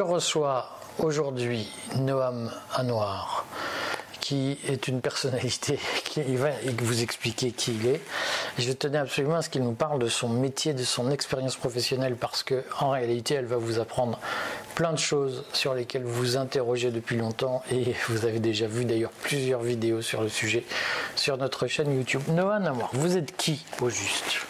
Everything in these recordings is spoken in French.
Je reçois aujourd'hui Noam Anouar, qui est une personnalité qui va vous expliquer qui il est. Je tenais absolument à ce qu'il nous parle de son métier, de son expérience professionnelle, parce que en réalité, elle va vous apprendre plein de choses sur lesquelles vous vous interrogez depuis longtemps et vous avez déjà vu d'ailleurs plusieurs vidéos sur le sujet sur notre chaîne YouTube. Noam Anouar, vous êtes qui au juste?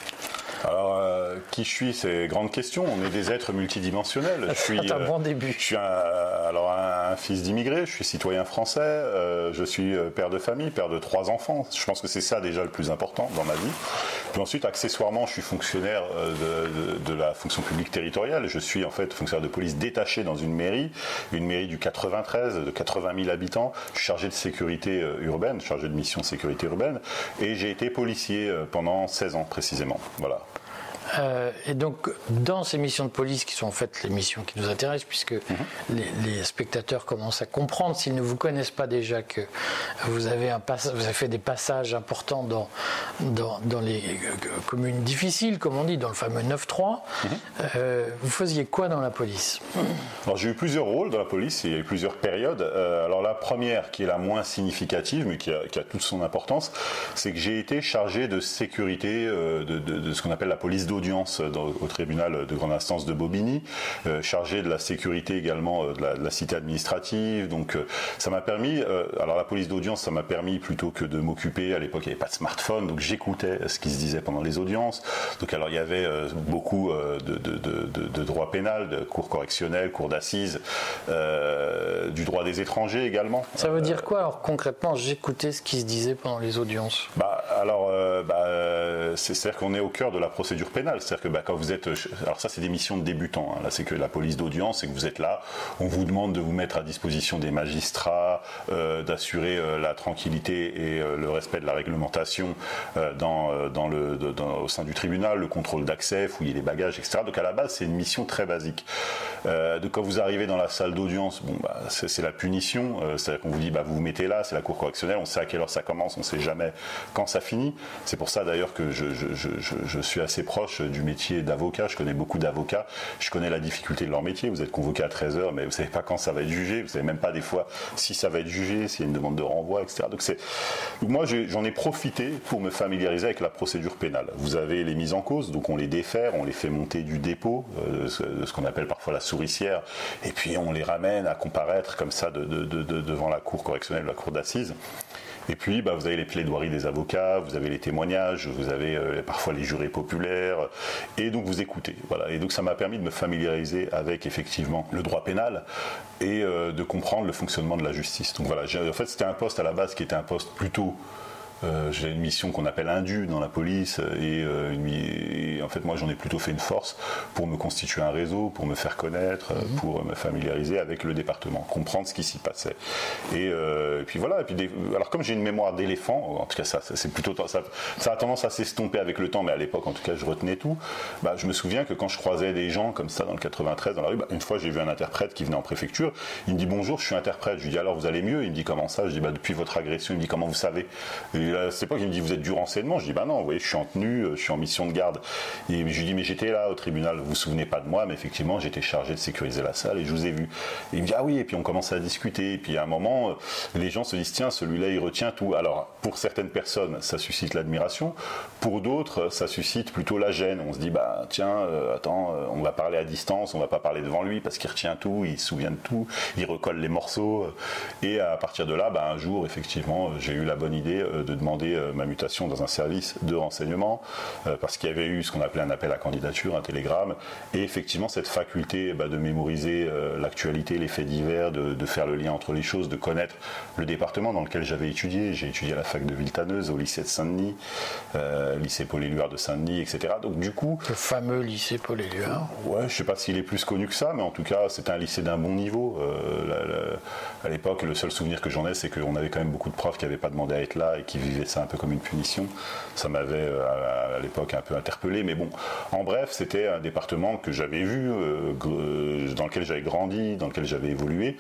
Alors, euh, qui je suis, c'est grande question. On est des êtres multidimensionnels. Je suis un bon début. Je suis un, alors un, fils d'immigré. Je suis citoyen français. Euh, je suis père de famille, père de trois enfants. Je pense que c'est ça déjà le plus important dans ma vie. Puis ensuite, accessoirement, je suis fonctionnaire de, de, de, la fonction publique territoriale. Je suis en fait fonctionnaire de police détaché dans une mairie, une mairie du 93 de 80 000 habitants. Je suis chargé de sécurité urbaine, chargé de mission sécurité urbaine, et j'ai été policier pendant 16 ans précisément. Voilà. Euh, et donc, dans ces missions de police, qui sont en fait les missions qui nous intéressent, puisque mhm. les, spectateurs commencent à comprendre, s'ils ne vous connaissent pas déjà, que vous avez, un vous avez fait des passages importants dans, dans, les euh, communes difficiles, comme on dit, dans le fameux 9-3. Mhm. Euh, vous faisiez quoi dans la police? Alors, j'ai eu plusieurs rôles dans la police, il y a eu plusieurs périodes. alors, la première, qui est la moins significative, mais qui a, qui a toute son importance, c'est que j'ai été chargé de sécurité de, de, de ce qu'on appelle la police d'eau audience au tribunal de grande instance de Bobigny, euh, chargé de la sécurité également euh, de la, cité administrative. Donc euh, ça m'a permis, alors la police d'audience, ça m'a permis plutôt que de m'occuper, à l'époque il n'y avait pas de smartphone, donc j'écoutais ce qui se disait pendant les audiences. Donc alors il y avait beaucoup de, de, droit pénal, de cours correctionnels, cours d'assises, du droit des étrangers également. Ça veut dire quoi alors concrètement j'écoutais ce qui se disait pendant les audiences? Bah alors bah, c'est-à-dire qu'on est au cœur de la procédure pénale. C'est-à-dire que bah, quand vous êtes, alors ça c'est des missions de débutants. Hein. Là c'est que la police d'audience, c'est que vous êtes là, on vous demande de vous mettre à disposition des magistrats, euh, d'assurer euh, la tranquillité et euh, le respect de la réglementation dans, dans le, au sein du tribunal, le contrôle d'accès, fouiller les bagages, etc. Donc à la base c'est une mission très basique. de quand vous arrivez dans la salle d'audience, bon bah, c'est la punition, c'est-à-dire qu'on vous dit bah vous vous mettez là, c'est la cour correctionnelle, on sait à quelle heure ça commence, on sait jamais quand ça finit. C'est pour ça d'ailleurs que je, je, je, je suis assez proche du métier d'avocat. Je connais beaucoup d'avocats. Je connais la difficulté de leur métier. Vous êtes convoqué à 13h, mais vous savez pas quand ça va être jugé. Vous savez même pas des fois si ça va être jugé, s'il y a une demande de renvoi, etc. Donc c'est, moi j'en ai profité pour me familiariser avec la procédure pénale. Vous avez les mises en cause, donc on les défère, on les fait monter du dépôt, euh, ce, qu'on appelle parfois la souricière, et puis on les ramène à comparaître comme ça devant la cour correctionnelle, la cour d'assises. Et puis, bah, vous avez les plaidoiries des avocats, vous avez les témoignages, vous avez euh, parfois les jurés populaires, et donc vous écoutez. Voilà. Et donc ça m'a permis de me familiariser avec effectivement le droit pénal et euh, de comprendre le fonctionnement de la justice. Donc voilà, en fait c'était un poste à la base qui était un poste plutôt euh, j'ai une mission qu'on appelle indue dans la police euh, et, en fait moi j'en ai plutôt fait une force pour me constituer un réseau, pour me faire connaître, euh, mhm. pour me familiariser avec le département, comprendre ce qui s'y passait. Et, puis voilà. Et puis alors comme j'ai une mémoire d'éléphant, en tout cas ça, c'est plutôt ça, ça, a tendance à s'estomper avec le temps, mais à l'époque en tout cas je retenais tout. Bah, je me souviens que quand je croisais des gens comme ça dans le 93 dans la rue, bah, une fois j'ai vu un interprète qui venait en préfecture, il me dit bonjour, je suis interprète. Je lui dis alors vous allez mieux? Il me dit comment ça? Je dis bah depuis votre agression. Il me dit comment vous savez? C'est pas qu'il me dit vous êtes du renseignement. Je dis bah non, vous voyez, je suis en tenue, euh, je suis en mission de garde. Et je lui dis mais j'étais là au tribunal, vous vous souvenez pas de moi, mais effectivement j'étais chargé de sécuriser la salle et je vous ai vu. Et il me dit ah oui, et puis on commence à discuter. Et puis à un moment, euh, les gens se disent tiens, celui-là il retient tout. Alors pour certaines personnes, ça suscite l'admiration. Pour d'autres, ça suscite plutôt la gêne. On se dit bah tiens, euh, attends, on va parler à distance, on va pas parler devant lui parce qu'il retient tout, il se souvient de tout, il recolle les morceaux. Et à partir de là, bah, un jour effectivement, j'ai eu la bonne idée de demander euh, ma mutation dans un service de renseignement euh, parce qu'il y avait eu ce qu'on appelait un appel à candidature, un télégramme, et effectivement cette faculté bah, de mémoriser euh, l'actualité, les faits divers, de, faire le lien entre les choses, de connaître le département dans lequel j'avais étudié. J'ai étudié à la fac de Villetaneuse, au lycée de Saint-Denis, lycée Paul-Éluard de Saint-Denis, etc. Donc du coup, le fameux lycée Paul-Éluard. Ouais, je sais pas s'il est plus connu que ça, mais en tout cas c'était un lycée d'un bon niveau. à l'époque, le seul souvenir que j'en ai, c'est qu'on avait quand même beaucoup de profs qui n'avaient pas demandé à être là et qui vivaient ça un peu comme une punition. Ça m'avait euh, à, l'époque un peu interpellé, mais bon, en bref, c'était un département que j'avais vu, euh, dans lequel j'avais grandi, dans lequel j'avais évolué.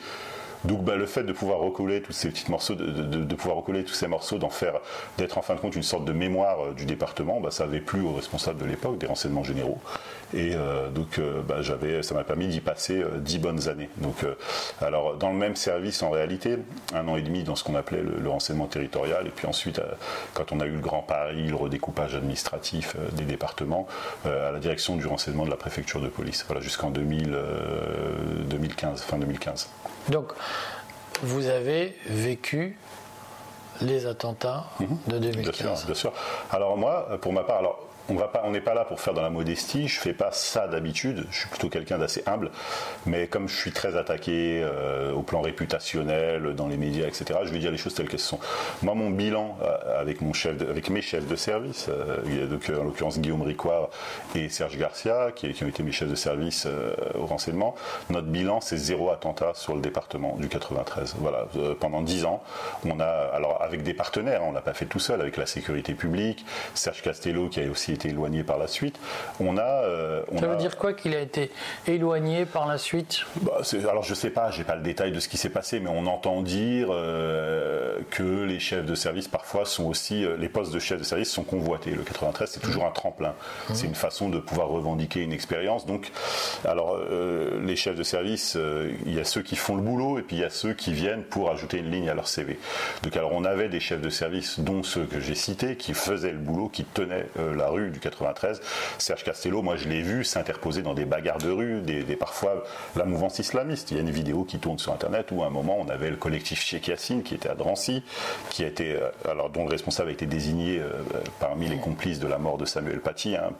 Donc bah, le fait de pouvoir recoller tous ces petits morceaux, de, pouvoir recoller tous ces morceaux, d'en faire, d'être en fin de compte une sorte de mémoire euh, du département, bah, ça avait plu aux responsables de l'époque, des renseignements généraux. Et euh, donc euh, bah, j'avais, ça m'a permis d'y passer dix bonnes années. Donc alors dans le même service en réalité, un an et demi dans ce qu'on appelait le, renseignement territorial, et puis ensuite quand on a eu le Grand Paris, le redécoupage administratif des départements, à la direction du renseignement de la préfecture de police. Voilà jusqu'en 2015, fin 2015. Donc, vous avez vécu les attentats mhm. de 2015. Bien sûr, bien sûr. Alors moi, pour ma part, alors on n'est pas là pour faire dans la modestie. Je fais pas ça d'habitude. Je suis plutôt quelqu'un d'assez humble, mais comme je suis très attaqué euh, au plan réputationnel, dans les médias, etc. Je vais dire les choses telles qu'elles sont. Moi, mon bilan euh, avec mon chef, avec mes chefs de service, euh, donc en l'occurrence Guillaume Ricoire et Serge Garcia, qui, ont été mes chefs de service au renseignement. Notre bilan, c'est zéro attentat sur le département du 93. Voilà, pendant dix ans, on a alors avec des partenaires, on l'a pas fait tout seul, avec la sécurité publique, Serge Castello qui a aussi été éloigné par la suite. On a. Euh, ça veut dire quoi qu'il a été éloigné par la suite? Bah, Alors je sais pas, j'ai pas le détail de ce qui s'est passé, mais on entend dire euh, que les chefs de service parfois sont aussi, euh, les postes de chefs de service sont convoités. Le 93, c'est toujours un tremplin. Mmh. C'est une façon de pouvoir revendiquer une expérience. Donc, alors les chefs de service, il y a ceux qui font le boulot et puis il y a ceux qui viennent pour ajouter une ligne à leur CV. Donc alors on avait des chefs de service, dont ceux que j'ai cités, qui faisaient le boulot, qui tenaient la rue du 93. Serge Castello, moi je l'ai vu s'interposer dans des bagarres de rue, des, parfois la mouvance islamiste. Il y a une vidéo qui tourne sur internet où à un moment on avait le collectif Cheikh Yassine qui était à Drancy, qui a été, euh, alors dont le responsable a été désigné euh, parmi les complices de la mort de Samuel Paty hein,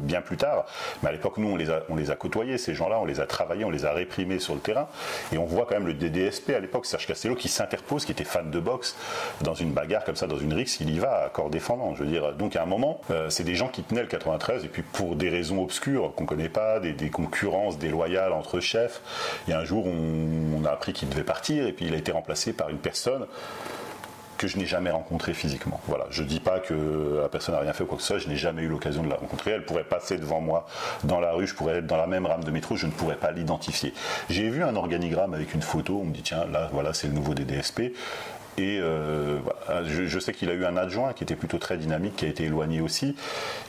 bien plus tard. Mais à l'époque nous on les a, on les a côtoyés ces gens-là, on les a travaillés, on les a réprimés sur le terrain et on voit quand même le DDSP à l'époque Serge Castello qui s'interpose, qui était fan de boxe dans une bagarre comme ça, dans une rixe, il y va à corps défendant. Je veux dire, donc à un moment, euh, c'est des gens qui tenait le 93, et puis pour des raisons obscures qu'on ne connaît pas, des, concurrences déloyales entre chefs, il y a un jour on, on a appris qu'il devait partir, et puis il a été remplacé par une personne que je n'ai jamais rencontrée physiquement. Voilà, je dis pas que la personne n'a rien fait ou quoi que ce soit, je n'ai jamais eu l'occasion de la rencontrer. Elle pourrait passer devant moi dans la rue, je pourrais être dans la même rame de métro, je ne pourrais pas l'identifier. J'ai vu un organigramme avec une photo, on me dit tiens là voilà c'est le nouveau DDSP. Et euh, je, sais qu'il a eu un adjoint qui était plutôt très dynamique, qui a été éloigné aussi.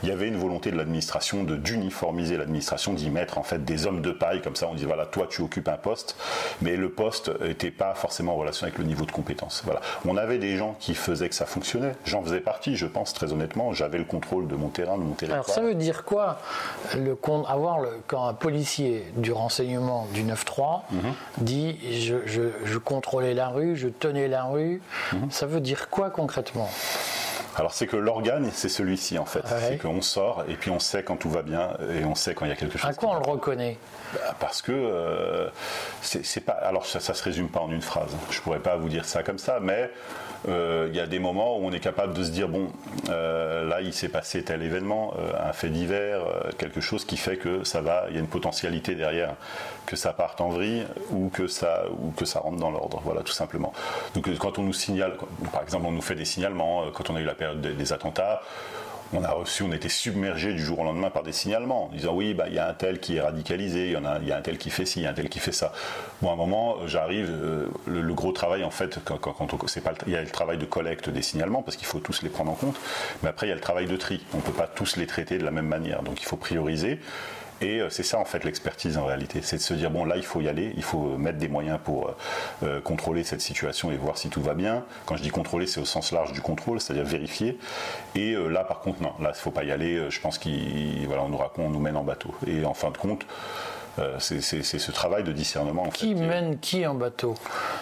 Il y avait une volonté de l'administration de d'uniformiser l'administration, d'y mettre en fait des hommes de paille, comme ça on dit voilà, toi tu occupes un poste, mais le poste n'était pas forcément en relation avec le niveau de compétence. Voilà. On avait des gens qui faisaient que ça fonctionnait. J'en faisais partie, je pense très honnêtement. J'avais le contrôle de mon terrain, de mon territoire. Alors ça veut dire quoi le, avoir le, quand un policier du renseignement du 9-3 mhm. dit je, je contrôlais la rue, je tenais la rue, Ça veut dire quoi concrètement? Alors c'est que l'organe, c'est celui-ci en fait. C'est qu'on sort et puis on sait quand tout va bien et on sait quand il y a quelque chose. À quoi on le reconnaît? Bah, Parce que euh, c'est pas. Alors ça, ça se résume pas en une phrase. Je pourrais pas vous dire ça comme ça, mais euh, il y a des moments où on est capable de se dire bon, euh, là il s'est passé tel événement, un fait divers, quelque chose qui fait que ça va, il y a une potentialité derrière, que ça parte en vrille ou que ça ou que ça rentre dans l'ordre. Voilà, tout simplement. Donc quand on nous signale, par exemple, on nous fait des signalements quand on a eu la période des attentats on a reçu, on était submergé du jour au lendemain par des signalements, en disant oui, bah il y a un tel qui est radicalisé, il y en a, y a un tel qui fait ci, il y a un tel qui fait ça. Bon, à un moment, j'arrive, euh, le, gros travail en fait, quand, quand, il y a le travail de collecte des signalements parce qu'il faut tous les prendre en compte, mais après il y a le travail de tri. On peut pas tous les traiter de la même manière, donc il faut prioriser. Et euh, c'est ça en fait l'expertise en réalité, c'est de se dire bon là il faut y aller, il faut mettre des moyens pour euh, euh, contrôler cette situation et voir si tout va bien. Quand je dis contrôler, c'est au sens large du contrôle, c'est-à-dire vérifier. Et là par contre non, là il faut pas y aller. Je pense qu'il voilà on nous raconte, on nous mène en bateau. Et en fin de compte. Euh, c'est ce travail de discernement. qui mène qui en bateau?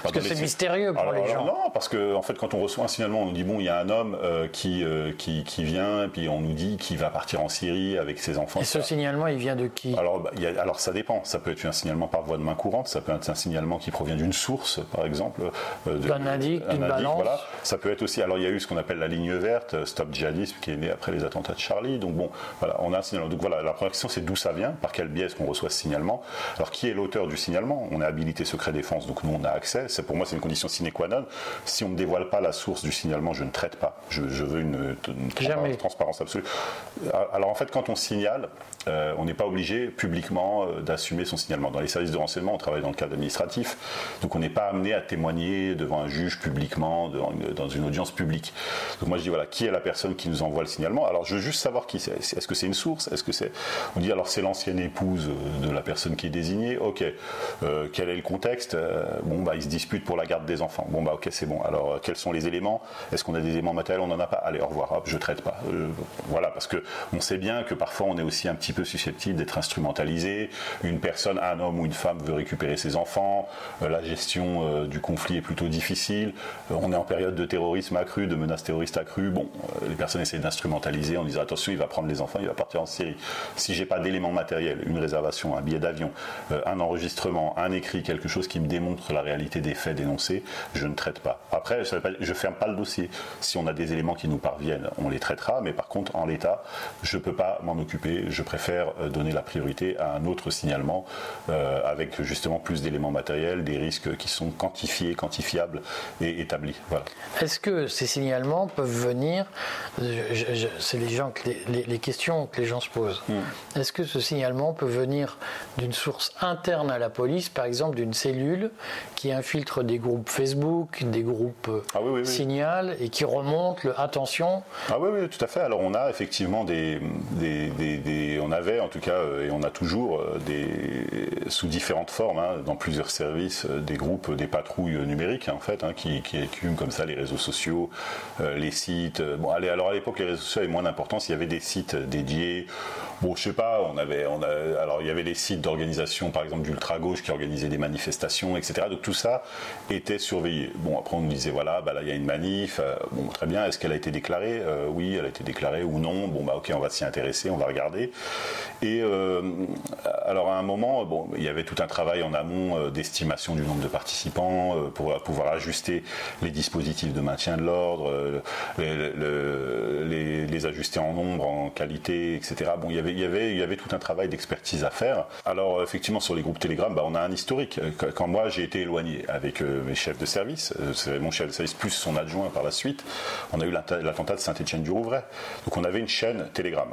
Parce que c'est mystérieux pour les gens. Non, parce que en fait, quand on reçoit un signalement, on nous dit bon, il y a un homme euh, qui, euh, qui, qui vient, et puis on nous dit qu'il va partir en Syrie avec ses enfants. Et ce signalement, il vient de qui? Alors, bah, alors ça dépend. Ça peut être un signalement par voie de main courante, ça peut être un signalement qui provient d'une source, par exemple, d'un indique, d'une balance. Voilà. Ça peut être aussi. Alors il y a eu ce qu'on appelle la ligne verte, Stop Djihadisme, qui est né après les attentats de Charlie. Donc bon, voilà, on a un signalement. Donc voilà, la première question c'est d'où ça vient, par quel biais est-ce qu'on reçoit ce signalement? Signalement. Alors qui est l'auteur du signalement? On est habilité secret défense, donc nous on a accès. C'est pour moi c'est une condition sine qua non. Si on ne dévoile pas la source du signalement, je ne traite pas. Je, veux une, transparence, absolue. Alors en fait, quand on signale, euh, on n'est pas obligé publiquement euh, d'assumer son signalement. Dans les services de renseignement, on travaille dans le cadre administratif, donc on n'est pas amené à témoigner devant un juge publiquement, dans une audience publique. Donc moi je dis voilà, qui est la personne qui nous envoie le signalement? Alors je veux juste savoir qui c'est. Est-ce que c'est une source? Est-ce que c'est On dit alors c'est l'ancienne épouse de la personne qui est désignée. Ok. Euh, quel est le contexte Bon bah ils se disputent pour la garde des enfants. Bon bah ok c'est bon. Alors quels sont les éléments Est-ce qu'on a des éléments matériels On n'en a pas. Allez au revoir. Hop, je traite pas. voilà parce que on sait bien que parfois on est aussi un petit peu susceptible d'être instrumentalisé. Une personne, un homme ou une femme veut récupérer ses enfants. Euh, la gestion euh, du conflit est plutôt difficile. Euh, on est en période de terrorisme accru, de menaces terroristes accrues. Bon, les personnes essaient d'instrumentaliser en disant attention, il va prendre les enfants, il va partir en Syrie. Si j'ai pas d'éléments matériels, une réservation, un billet d'avion, un enregistrement, un écrit, quelque chose qui me démontre la réalité des faits dénoncés, je ne traite pas. Après, je ferme pas le dossier. Si on a des éléments qui nous parviennent, on les traitera. Mais par contre, en l'état, je peux pas m'en occuper. Je préfère euh, donner la priorité à un autre signalement euh, avec justement plus d'éléments matériels, des risques qui sont quantifiés, quantifiables et établis. Voilà. Est-ce que ces signalements peuvent venir, c'est les, gens, les, les, questions que les gens se posent, hmm. est-ce que ce signalement peut venir d'une source interne à la police, par exemple d'une cellule qui infiltre des groupes Facebook, des groupes euh, ah signal et qui remonte le attention Ah oui, oui, tout à fait. Alors on a effectivement des, des, des on avait en tout cas, euh, et on a toujours euh, des, sous différentes formes, hein, dans plusieurs services, des groupes, des patrouilles numériques en fait, hein, qui, qui, écument comme ça les réseaux sociaux, les sites. Bon, allez, alors à l'époque, les réseaux sociaux avaient moins d'importance. Il y avait des sites dédiés. Bon, je sais pas, on avait, on a, alors il y avait des sites par exemple d'ultra gauche, qui organisaient des manifestations, etc. Donc tout ça était surveillé. Bon, après on nous disait voilà, bah là il y a une manif. bon, très bien. Est-ce qu'elle a été déclarée? Oui, elle a été déclarée ou non? Bon, bah ok, on va s'y intéresser, on va regarder. Et euh, alors à un moment, bon, il y avait tout un travail en amont euh, d'estimation du nombre de participants euh, pour pouvoir ajuster les dispositifs de maintien de l'ordre, les, les, ajuster en nombre, en qualité, etc. Bon, il y avait, il y avait, il y avait tout un travail d'expertise à faire. Alors effectivement, sur les groupes Telegram, bah, on a un historique. Quand moi j'ai été éloigné avec mes chefs de service, c'est mon chef de service plus son adjoint par la suite, on a eu l'attentat de Saint-Étienne-du-Rouvray. Donc on avait une chaîne Telegram.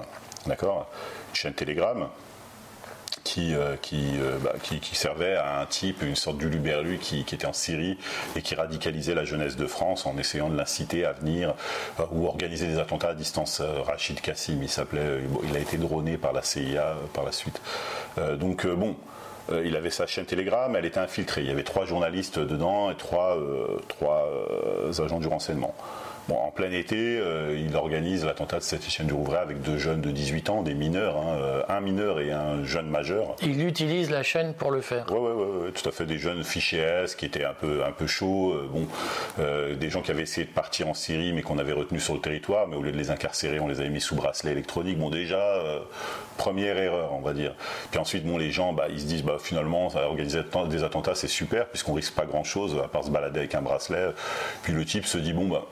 D'accord? Chaîne Telegram qui, euh, euh, bah, qui, servait à un type, une sorte d'uluberlu qui, qui était en Syrie et qui radicalisait la jeunesse de France en essayant de l'inciter à venir euh, ou organiser des attentats à distance. Rachid Kassim, il s'appelait, il a été droné par la CIA par la suite. donc bon, il avait sa chaîne Telegram, elle était infiltrée. Il y avait trois journalistes dedans et trois, trois agents du renseignement en plein été, euh, il organise l'attentat de Saint-Étienne du Rouvray avec deux jeunes de 18 ans, des mineurs, hein, euh, un mineur et un jeune majeur. Il utilise la chaîne pour le faire. Oui, oui, oui, tout à fait. Des jeunes fichés S qui étaient un peu, un peu chauds, euh, bon, des gens qui avaient essayé de partir en Syrie mais qu'on avait retenu sur le territoire, mais au lieu de les incarcérer, on les avait mis sous bracelet électronique. Bon, déjà, première erreur, on va dire. Puis ensuite, bon, les gens, bah, ils se disent, bah, finalement, organiser des attentats, c'est super, puisqu'on risque pas grand-chose, à part se balader avec un bracelet. Puis le type se dit, bon, bah,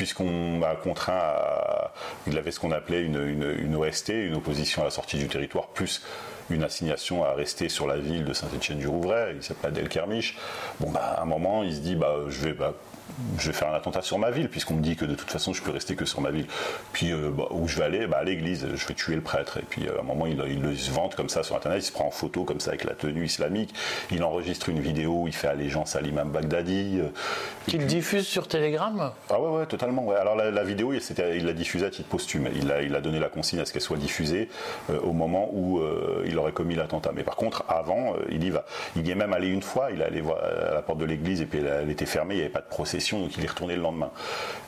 puisqu'on m'a contraint à. Il avait ce qu'on appelait une, OST, une opposition à la sortie du territoire, plus une assignation à rester sur la ville de Saint-Étienne-du-Rouvray, il s'appelle Del Kermiche. Bon, bah, à un moment, il se dit, bah, je vais, bah, je vais faire un attentat sur ma ville, puisqu'on me dit que de toute façon je peux rester que sur ma ville. Puis euh, bah, où je vais aller? Bah, À l'église, je vais tuer le prêtre. Et puis euh, à un moment, il, le vante comme ça sur internet, il se prend en photo comme ça avec la tenue islamique, il enregistre une vidéo, il fait allégeance à l'imam Baghdadi. Euh, Qu'il diffuse sur Telegram? Ah ouais, ouais, totalement. Ouais. Alors la, vidéo, il l'a diffusée à titre posthume. Il a, il a donné la consigne à ce qu'elle soit diffusée au moment où il aurait commis l'attentat. Mais par contre, avant, il y va. Il y est même allé une fois, il est allé voir à la porte de l'église et puis elle, elle était fermée, il n'y avait pas de procession donc il est retourné le lendemain.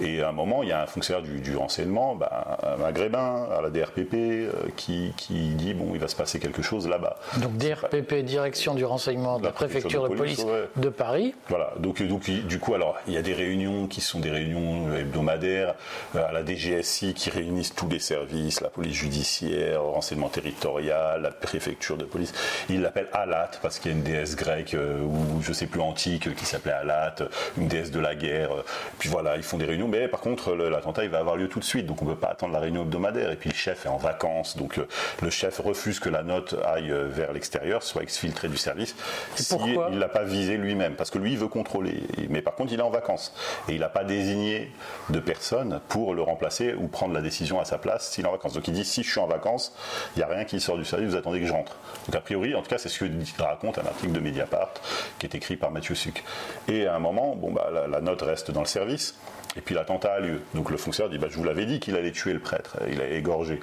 Et à un moment, il y a un fonctionnaire du, renseignement, bah, un maghrébin, à la DRPP, euh, qui, dit bon, il va se passer quelque chose là-bas. Donc DRPP, direction du renseignement de la, préfecture de police, de, Paris. Voilà, donc, donc du coup, alors il y a des réunions qui sont des réunions hebdomadaires euh, à la DGSI qui réunissent tous les services, la police judiciaire, renseignement territorial, préfecture de police. Ils l'appellent Alat parce qu'il y a une déesse grecque ou je sais plus antique qui s'appelait Alat, une déesse de la guerre. Puis voilà, ils font des réunions. Mais par contre, l'attentat il va avoir lieu tout de suite, donc on peut pas attendre la réunion hebdomadaire. Et puis le chef est en vacances, donc le chef refuse que la note aille vers l'extérieur, soit exfiltrée du service. Si il l'a pas visé lui-même, parce que lui il veut contrôler. Mais par contre, il est en vacances et il n'a pas désigné de personne pour le remplacer ou prendre la décision à sa place s'il est en vacances. Donc il dit si je suis en vacances, il n'y a rien qui sort du service, vous attendez que je rentre. Donc a priori, en tout cas, c'est ce que raconte un article de Mediapart qui est écrit par Mathieu Suc. Et à un moment, bon, bah, la, note reste dans le service. Et puis l'attentat a lieu. Donc le fonctionnaire dit bah, Je vous l'avais dit qu'il allait tuer le prêtre. Il a égorgé.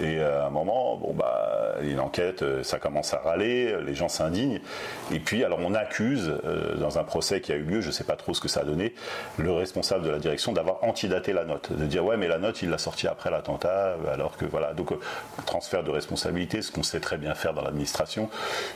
Et à un moment, bon bah, une enquête, euh, ça commence à râler, les gens s'indignent. Et puis, alors on accuse, euh, dans un procès qui a eu lieu, je ne sais pas trop ce que ça a donné, le responsable de la direction d'avoir antidaté la note, de dire ouais mais la note il l'a sortie après l'attentat, alors que voilà. Donc euh, transfert de responsabilité, ce qu'on sait très bien faire dans l'administration.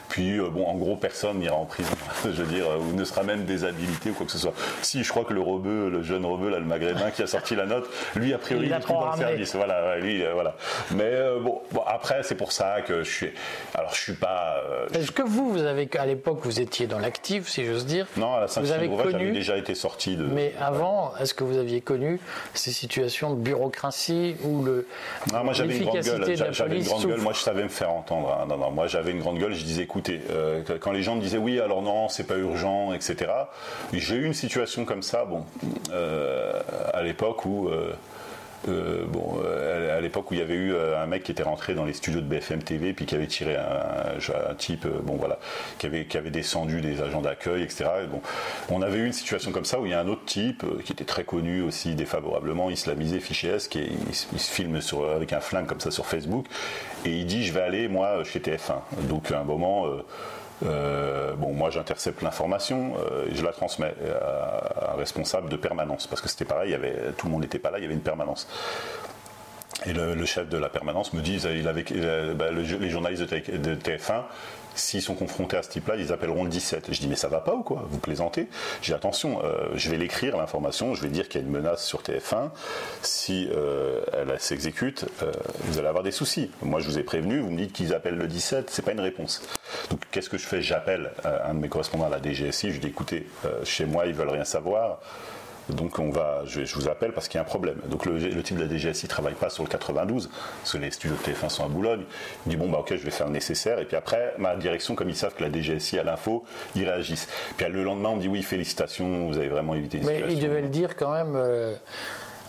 Puis bon, en gros, personne n'ira en prison, je veux dire, ou ne sera même déshabilité ou quoi que ce soit. Si, je crois que le rebeu, le jeune rebeu là, le maghrébin qui a sorti la note, lui a priori il, est dans le service. Voilà, lui, voilà. Mais euh, bon, après, c'est pour ça que je suis. Alors, je suis pas. Euh, Est-ce que vous, vous avez à l'époque, vous étiez dans l'actif, si j'ose dire Non, à la vous avez connu... déjà été sorti de. Mais avant, est-ce que vous aviez connu ces situations de bureaucratie ou le Non, moi j'avais une grande gueule. J'avais une grande gueule. Moi, je savais me faire entendre. Hein. Non, non, moi j'avais une grande gueule. Je disais, écoutez, euh, quand les gens me disaient oui, alors non, c'est pas urgent, etc. J'ai eu une situation comme ça, bon, à l'époque où. Euh, bon, euh, à l'époque où il y avait eu euh, un mec qui était rentré dans les studios de BFM TV puis qui avait tiré un, type, bon voilà, qui avait, qui avait descendu des agents d'accueil, etc. bon, on avait eu une situation comme ça où il y a un autre type qui était très connu aussi défavorablement, islamisé, fiché S, qui il, se filme avec un flingue comme ça sur Facebook et il dit je vais aller moi chez TF1. Donc à un moment euh, bon, moi j'intercepte l'information euh, et je la transmets à, un responsable de permanence parce que c'était pareil, tout le monde n'était pas là, il y avait une permanence. Et le, chef de la permanence me dit, bah, les journalistes de TF1 S'ils sont confrontés à ce type-là, ils appelleront le 17. Je dis, mais ça va pas ou quoi? Vous plaisantez? J'ai attention, euh, je vais l'écrire, l'information, je vais dire qu'il y a une menace sur TF1. Si euh, elle s'exécute, euh, vous allez avoir des soucis. Moi, je vous ai prévenu, vous me dites qu'ils appellent le 17, c'est pas une réponse. Donc, qu'est-ce que je fais? J'appelle un de mes correspondants à la DGSI, je dis, écoutez, chez moi, ils veulent rien savoir. Donc on va, je, vous appelle parce qu'il y a un problème. Donc le, type de la DGSI ne travaille pas sur le 92, parce que les studios de TF1 sont à Boulogne. Il dit bon bah ok je vais faire le nécessaire. Et puis après ma direction, comme ils savent que la DGSI a l'info, ils réagissent. Puis le lendemain on me dit oui félicitations, vous avez vraiment évité. Mais ils devaient le dire quand même. Euh,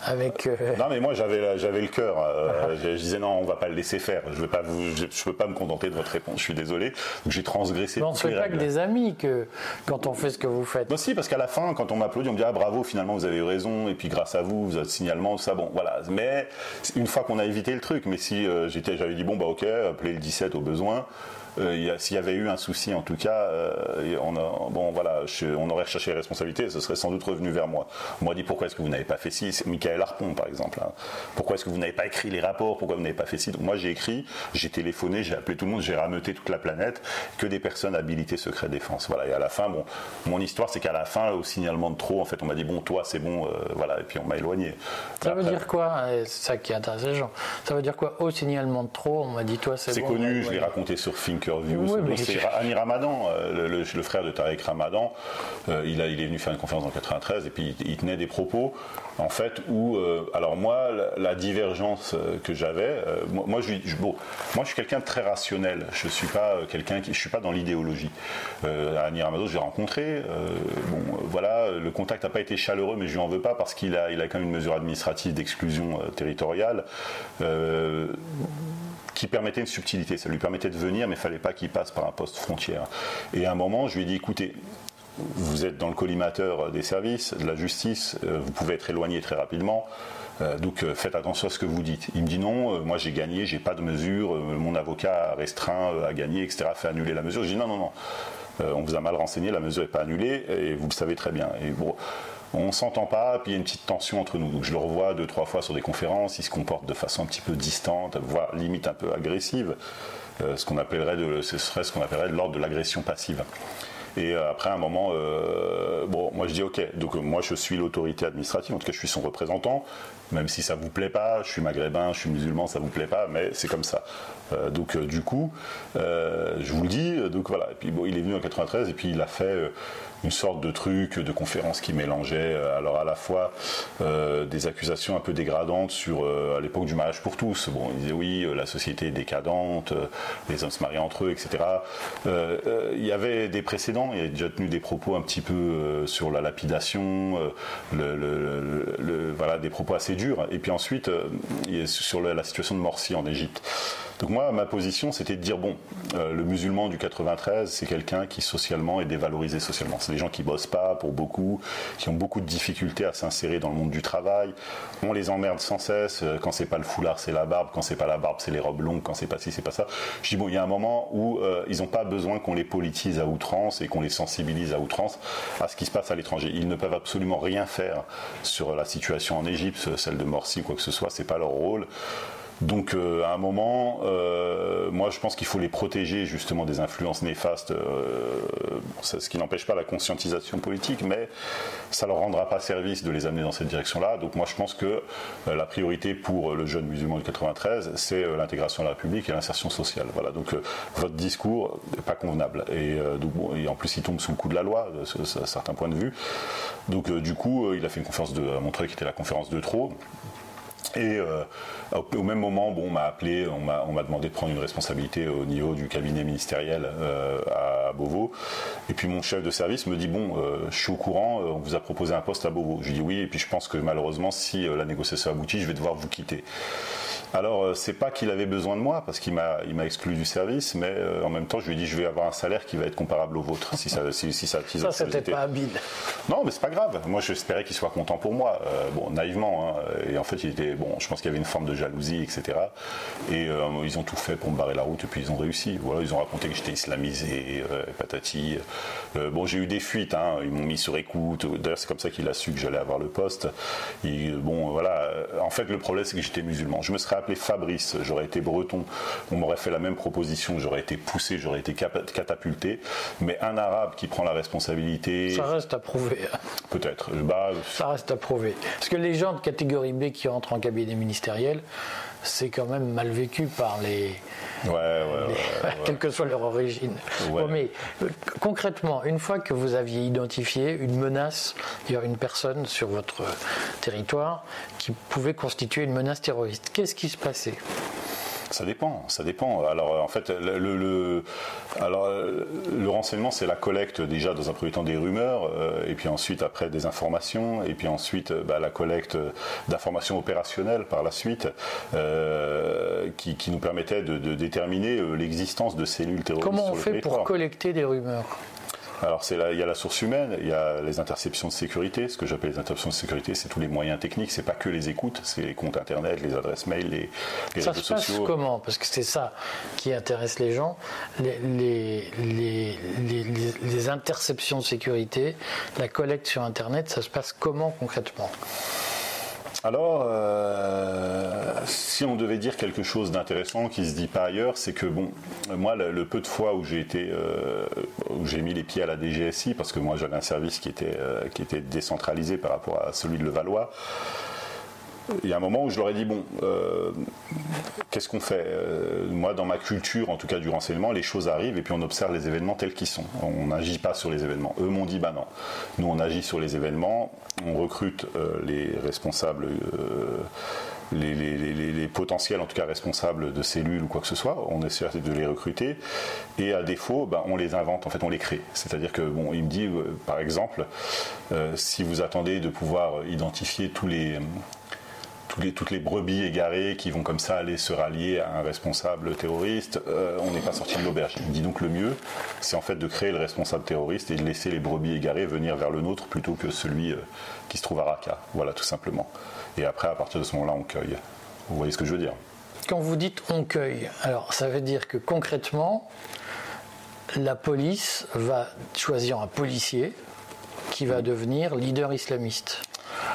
avec. Euh, non, mais moi j'avais j'avais le cœur. Euh, je, disais non, on va pas le laisser faire. Je veux pas je, peux pas me contenter de votre réponse. Je suis désolé. J'ai transgressé. on ne fait pas que des amis que quand on fait ce que vous faites. Non, si, parce qu'à la fin, quand on m'applaudit, on me dit ah bravo, finalement vous avez eu raison. Et puis grâce à vous, vous avez signalement, ça bon, voilà. Mais une fois qu'on a évité le truc, mais si euh, j'étais, j'avais dit bon bah ok, appelez le 17 au besoin. Euh, s'il y avait eu un souci, en tout cas, euh, on, bon, voilà, on aurait recherché les responsabilités, ce serait sans doute revenu vers moi. On m'a dit pourquoi est-ce que vous n'avez pas fait ci? Michael Harpon, par exemple. Hein. Pourquoi est-ce que vous n'avez pas écrit les rapports? Pourquoi vous n'avez pas fait ci? Donc moi, j'ai écrit, j'ai téléphoné, j'ai appelé tout le monde, j'ai rameuté toute la planète, que des personnes habilitées secret défense. Voilà. Et à la fin, bon, mon histoire, c'est qu'à la fin, au signalement de trop, en fait, on m'a dit bon, toi, c'est bon, euh, voilà, et puis on m'a éloigné. Ça veut dire quoi C'est ça qui intéresse les gens. Ça veut dire quoi Au signalement de trop, on m'a dit toi, c'est bon. C'est connu, je l'ai raconté sur Thinkerview. C'est Ami Ramadan, euh, le, frère de Tariq Ramadan. Euh, il, a, il est venu faire une conférence en 93 et puis il, tenait des propos, en fait, où, euh, alors moi, la, divergence que j'avais, moi, je, bon, moi, je suis quelqu'un de très rationnel. Je suis pas quelqu'un qui, je suis pas dans l'idéologie. Ami Ramadan, je l'ai rencontré. bon, voilà, le contact n'a pas été chaleureux, mais je lui en veux pas parce qu'il a, il a quand même une mesure administrative d'exclusion territoriale qui permettait une subtilité. Ça lui permettait de venir, mais il fallait pas qu'il passe par un poste frontière. Et à un moment, je lui ai dit, écoutez, vous êtes dans le collimateur des services, de la justice, euh, vous pouvez être éloigné très rapidement. Euh, donc euh, faites attention à ce que vous dites. Il me dit non, moi j'ai gagné, j'ai pas de mesure, mon avocat restreint, a gagné, etc., fait annuler la mesure. Je dis non, non, non, on vous a mal renseigné, la mesure n'est pas annulée, et vous le savez très bien. On s'entend pas, puis il y a une petite tension entre nous. Donc je le revois deux, trois fois sur des conférences, il se comporte de façon un petit peu distante, voire limite un peu agressive, euh, ce qu'on appellerait de, ce serait ce qu'on appellerait de l'ordre de l'agression passive. Et après, à un moment, bon, moi je dis ok, donc moi je suis l'autorité administrative, en tout cas je suis son représentant, même si ça vous plaît pas, je suis maghrébin, je suis musulman, ça vous plaît pas, mais c'est comme ça. Euh, donc euh, du coup, euh, je vous le dis, donc voilà. Puis il est venu en 93 et puis il a fait une sorte de truc, de conférence qui mélangeait alors à la fois des accusations un peu dégradantes sur à l'époque du mariage pour tous. Bon, il disait oui, la société est décadente, les hommes se marient entre eux, etc. il y avait des précédents, il a déjà tenu des propos un petit peu sur la lapidation, le, voilà, des propos assez durs. Et puis ensuite, sur la situation de Morsi en Égypte. Donc moi, ma position, c'était de dire, bon, euh, le musulman du 93, c'est quelqu'un qui socialement est dévalorisé socialement. C'est des gens qui bossent pas pour beaucoup, qui ont beaucoup de difficultés à s'insérer dans le monde du travail. On les emmerde sans cesse. Euh, quand c'est pas le foulard, c'est la barbe. Quand c'est pas la barbe, c'est les robes longues. Quand c'est pas ci, c'est pas ça. Je dis, bon, il y a un moment où euh, ils n'ont pas besoin qu'on les politise à outrance et qu'on les sensibilise à outrance à ce qui se passe à l'étranger. Ils ne peuvent absolument rien faire sur la situation en Égypte, celle de Morsi, quoi que ce soit. C'est pas leur rôle. Donc euh, à un moment, euh, moi je pense qu'il faut les protéger justement des influences néfastes, euh, ce qui n'empêche pas la conscientisation politique, mais ça leur rendra pas service de les amener dans cette direction-là. Donc moi je pense que la priorité pour le jeune musulman du 93, c'est l'intégration à la République et l'insertion sociale. Voilà. Donc votre discours n'est pas convenable et, en plus il tombe sous le coup de la loi, à certains points de vue. Donc du coup, il a fait une conférence de, à Montreuil qui était la conférence de trop. Et euh, au même moment, bon, on m'a appelé, on m'a demandé de prendre une responsabilité au niveau du cabinet ministériel euh, à Beauvau. Et puis mon chef de service me dit bon, euh, je suis au courant, on vous a proposé un poste à Beauvau. Je lui dis oui, et puis je pense que malheureusement, si la négociation aboutit, je vais devoir vous quitter. Alors, euh, c'est pas qu'il avait besoin de moi, parce qu'il m'a, il m'a exclu du service, mais euh, en même temps, je lui ai dit, je vais avoir un salaire qui va être comparable au vôtre, si ça, si, ça, ça c'était pas habile. Non, mais c'est pas grave. Moi, j'espérais qu'il soit content pour moi. Euh, bon, naïvement, hein. Et en fait, il était, bon, je pense qu'il y avait une forme de jalousie, etc. Et ils ont tout fait pour me barrer la route, et puis ils ont réussi. Voilà, ils ont raconté que j'étais islamisé, patati. bon, j'ai eu des fuites, hein. Ils m'ont mis sur écoute. D'ailleurs, c'est comme ça qu'il a su que j'allais avoir le poste. bon, voilà. En fait, le problème, c'est que j'étais musulman. Je me serais appelé Fabrice, j'aurais été breton, on m'aurait fait la même proposition, j'aurais été poussé, j'aurais été catapulté. Mais un arabe qui prend la responsabilité. Ça reste à prouver. Peut-être. Bah, ça reste à prouver. Parce que les gens de catégorie B qui rentrent en cabinet ministériel, c'est quand même mal vécu par les. Ouais, ouais, ouais, quelle que soit leur origine. mais euh, concrètement, une fois que vous aviez identifié une menace, il y a une personne sur votre territoire qui pouvait constituer une menace terroriste, qu'est-ce qui se passait? Ça dépend, ça dépend. Alors en fait, le, alors, le renseignement, c'est la collecte déjà dans un premier temps des rumeurs, euh, et puis ensuite après des informations, et puis ensuite euh, bah, la collecte d'informations opérationnelles par la suite, euh, qui, nous permettait de, déterminer l'existence de cellules terroristes. Comment on fait pour collecter des rumeurs? Alors c'est il y a la source humaine, il y a les interceptions de sécurité. Ce que j'appelle les interceptions de sécurité, c'est tous les moyens techniques. C'est pas que les écoutes, c'est les comptes internet, les adresses mail, les, les ça se passe comment? Parce que c'est ça qui intéresse les gens. Les, les, interceptions de sécurité, la collecte sur internet, ça se passe comment concrètement? Alors, euh, si on devait dire quelque chose d'intéressant qui se dit pas ailleurs, c'est que bon, moi, le, peu de fois où j'ai été, euh, où j'ai mis les pieds à la DGSI, parce que moi j'avais un service qui était euh, qui était décentralisé par rapport à celui de Levallois il y a un moment où je leur ai dit bon, euh, qu'est-ce qu'on fait? Euh, Moi, dans ma culture, en tout cas du renseignement, les choses arrivent et puis on observe les événements tels qu'ils sont. On n'agit pas sur les événements. Eux m'ont dit bah non. Nous, on agit sur les événements. On recrute euh, les responsables. Les, potentiels, en tout cas responsables de cellules ou quoi que ce soit, on essaie de les recruter et à défaut, bah, on les invente, en fait, on les crée. C'est-à-dire que, bon, il me dit, par exemple, si vous attendez de pouvoir identifier tous les, toutes les brebis égarées qui vont comme ça aller se rallier à un responsable terroriste, euh, on n'est pas sorti de l'auberge. Il dit donc le mieux, c'est en fait de créer le responsable terroriste et de laisser les brebis égarées venir vers le nôtre plutôt que celui euh, qui se trouve à Raqqa. Voilà, tout simplement. Et après, à partir de ce moment-là, on cueille. Vous voyez ce que je veux dire? Quand vous dites on cueille, alors ça veut dire que concrètement, la police va choisir un policier qui va devenir leader islamiste.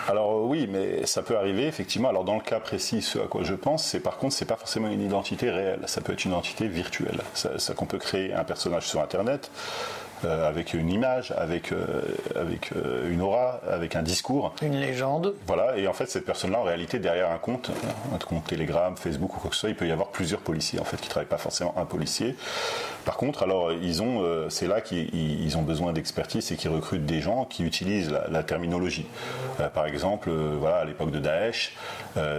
Alors euh, oui, mais ça peut arriver effectivement. Alors dans le cas précis, ce à quoi je pense, c'est par contre, c'est pas forcément une identité réelle. Ça peut être une identité virtuelle. Ça, qu'on peut créer un personnage sur Internet. avec une image, avec, avec une aura, avec un discours. Une légende. Voilà, et en fait, cette personne-là, en réalité, derrière un compte, un compte Telegram, Facebook ou quoi que ce soit, il peut y avoir plusieurs policiers, en fait, qui ne travaillent pas forcément un policier. Par contre, alors, ils ont, c'est là qu'ils ont besoin d'expertise et qu'ils recrutent des gens qui utilisent la, terminologie. par exemple, voilà, à l'époque de Daesh,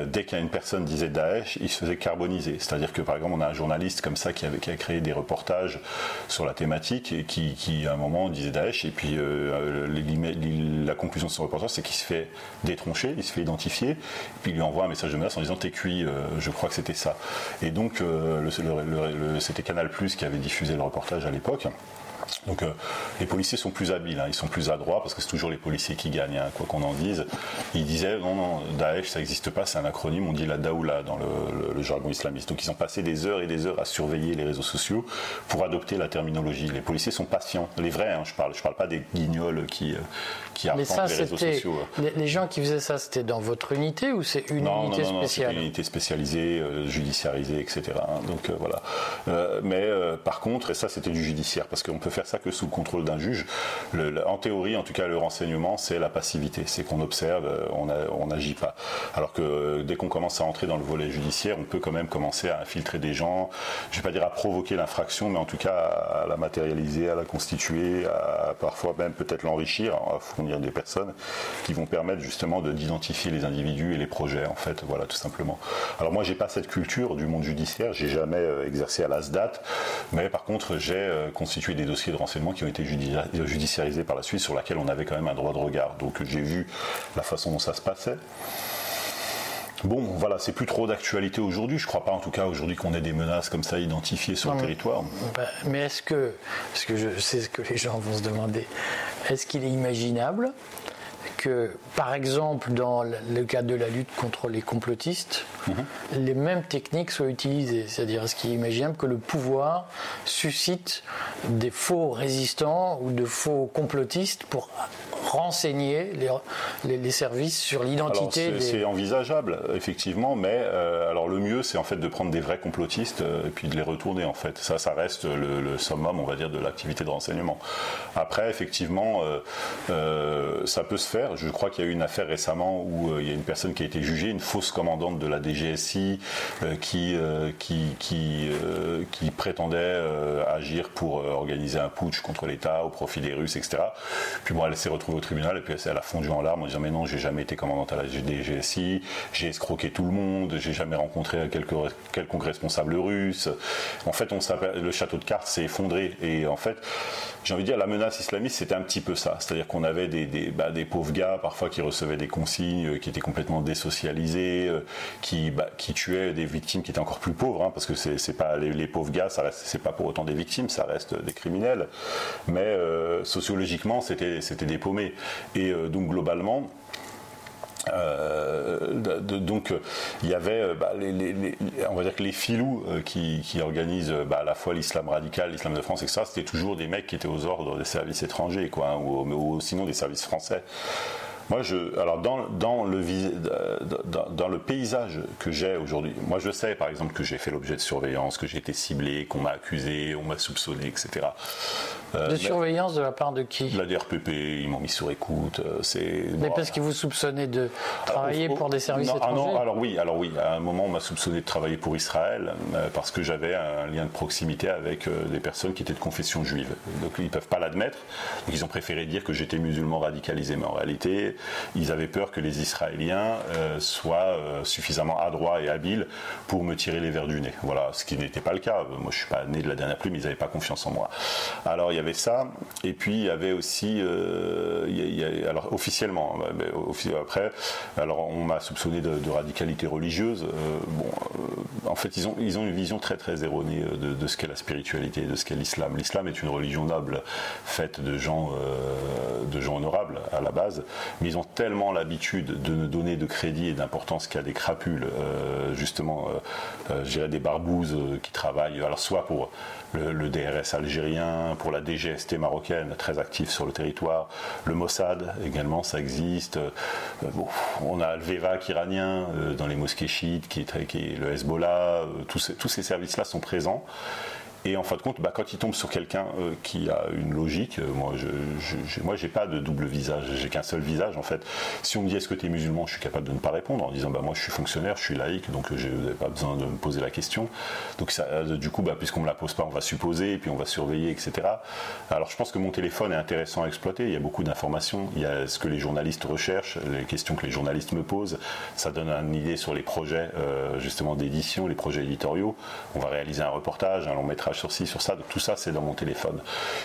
dès qu'une personne disait Daesh, il se faisait carboniser. C'est-à-dire que, par exemple, on a un journaliste comme ça qui, a créé des reportages sur la thématique et qui, à un moment, disait Daesh, et puis euh, la conclusion de son reportage, c'est qu'il se fait détroncher, il se fait identifier, puis il lui envoie un message de menace en disant T'es cuit, euh, je crois que c'était ça. Et donc, euh, c'était Canal Plus qui avait diffusé le reportage à l'époque. Donc euh, les policiers sont plus habiles, hein. ils sont plus adroits parce que c'est toujours les policiers qui gagnent, hein, quoi qu'on en dise. Ils disaient non, non, Daesh ça n'existe pas, c'est un acronyme, on dit la Daoula dans le, jargon islamiste. Donc ils ont passé des heures et des heures à surveiller les réseaux sociaux pour adopter la terminologie. Les policiers sont patients, les vrais, hein, je parle, je parle pas des guignols qui, euh, qui Mais ça, les réseaux sociaux. Les, gens qui faisaient ça, c'était dans votre unité ou c'est une unité non, non, spéciale Une unité spécialisée, euh, judiciarisée, etc. Donc voilà. mais par contre, et ça c'était du judiciaire parce qu'on peut faire ça que sous le contrôle d'un juge. en théorie, en tout cas, le renseignement, c'est la passivité. C'est qu'on observe, euh, on n'agit pas. Alors que euh, dès qu'on commence à entrer dans le volet judiciaire, on peut quand même commencer à infiltrer des gens, je ne vais pas dire à provoquer l'infraction, mais en tout cas à, la matérialiser, à la constituer, à parfois même peut-être l'enrichir, à fournir des personnes qui vont permettre justement d'identifier les individus et les projets, en fait, voilà, tout simplement. Alors moi, j'ai pas cette culture du monde judiciaire, j'ai jamais euh, exercé à l'ASDAT, mais par contre, j'ai constitué des dossiers de renseignement qui ont été judiciarisés par la suite, sur laquelle on avait quand même un droit de regard. Donc j'ai vu la façon dont ça se passait. Bon, voilà, c'est plus trop d'actualité aujourd'hui. Je crois pas, en tout cas, aujourd'hui qu'on ait des menaces comme ça identifiées sur le territoire. Ben, mais est-ce que, parce que je sais ce que les gens vont se demander, est-ce qu'il est imaginable que, par exemple, dans le cas de la lutte contre les complotistes, mhm. les mêmes techniques soient utilisées. C'est-à-dire, est-ce qu'il est imaginable que le pouvoir suscite des faux résistants ou de faux complotistes pour renseigner les, les, services sur l'identité des... C'est envisageable, effectivement, mais euh, alors le mieux, c'est en fait de prendre des vrais complotistes euh, et puis de les retourner, en fait. Ça, ça reste le, summum, on va dire, de l'activité de renseignement. Après, effectivement, euh, ça peut se faire. Je crois qu'il y a eu une affaire récemment où il y a une personne qui a été jugée, une fausse commandante de la DGSI, qui, qui, qui, prétendait agir pour organiser un putsch contre l'État au profit des Russes, etc. Puis bon, elle s'est retrouvée au tribunal et puis elle a fondu en larmes en disant mais non j'ai jamais été commandante à la DGSI, j'ai escroqué tout le monde, j'ai jamais rencontré quelconque responsable russe. En fait le château de cartes s'est effondré et en fait j'ai envie de dire la menace islamiste c'était un petit peu ça, c'est-à-dire qu'on avait des, bah, des, pauvres gars parfois qui recevaient des consignes, euh, qui étaient complètement désocialisés, euh, qui, bah, qui tuaient des victimes qui étaient encore plus pauvres hein, parce que c'est pas les, pauvres gars, ça reste c'est pas pour autant des victimes, ça reste des criminels, mais euh, sociologiquement c'était des paumés et donc globalement, euh, donc il y avait euh, bah, les, on va dire que les filous qui, organisent bah, à la fois l'islam radical, l'islam de France, etc. C'était toujours des mecs qui étaient aux ordres des services étrangers, quoi, hein, ou, sinon des services français. Moi, je, alors dans le, dans, dans, le paysage que j'ai aujourd'hui, moi je sais par exemple que j'ai fait l'objet de surveillance, que j'ai été ciblé, qu'on m'a accusé, on m'a soupçonné, etc. Euh, de surveillance de la part de qui La DRPP, ils m'ont mis sur écoute. Euh, c'est, mais parce qu'ils vous soupçonnaient de travailler pour des services ah étrangers non, alors oui, alors oui, à un moment on m'a soupçonné de travailler pour Israël euh, parce que j'avais un lien de proximité avec des personnes qui étaient de confession juive. Donc ils ne peuvent pas l'admettre. Donc ils ont préféré dire que j'étais musulman radicalisé, mais en réalité ils avaient peur que les Israéliens soient suffisamment adroits et habiles pour me tirer les verres du nez. Voilà, ce qui n'était pas le cas. Moi je suis pas né de la dernière plume, ils n'avaient pas confiance en moi. Alors il y avait ça, et puis il y avait aussi, euh, alors officiellement, mais après, alors on m'a soupçonné de, radicalité religieuse. Euh, bon, euh, en fait, ils ont, ils ont une vision très très erronée de, ce qu'est la spiritualité, de ce qu'est l'islam. L'islam est une religion noble, faite de gens, de gens honorables à la base, mais ils ont tellement l'habitude de ne donner de crédit et d'importance qu'à des crapules, justement, je dirais des barbouzes qui travaillent, alors soit pour le, DRS algérien, pour la DGST marocaine, très actif sur le territoire, le Mossad également, ça existe. Euh, on a le iranien euh, dans les mosquées chiites, qui est, le Hezbollah, euh, tous ces, tous ces services-là sont présents. Et en fin de compte, bah, quand il tombe sur quelqu'un euh, qui a une logique, euh, moi, je, je, moi, j'ai pas de double visage, j'ai qu'un seul visage. En fait, si on me dit est-ce que tu es musulman, je suis capable de ne pas répondre en disant bah moi, je suis fonctionnaire, je suis laïque, donc je n'ai pas besoin de me poser la question. Donc ça, euh, du coup, bah, puisqu'on me la pose pas, on va supposer et puis on va surveiller, etc. Alors, je pense que mon téléphone est intéressant à exploiter. Il y a beaucoup d'informations. Il y a ce que les journalistes recherchent, les questions que les journalistes me posent. Ça donne une idée sur les projets justement d'édition, les projets éditoriaux. On va réaliser un reportage, un long métrage sur ci, sur ça. tout ça, c'est dans mon téléphone.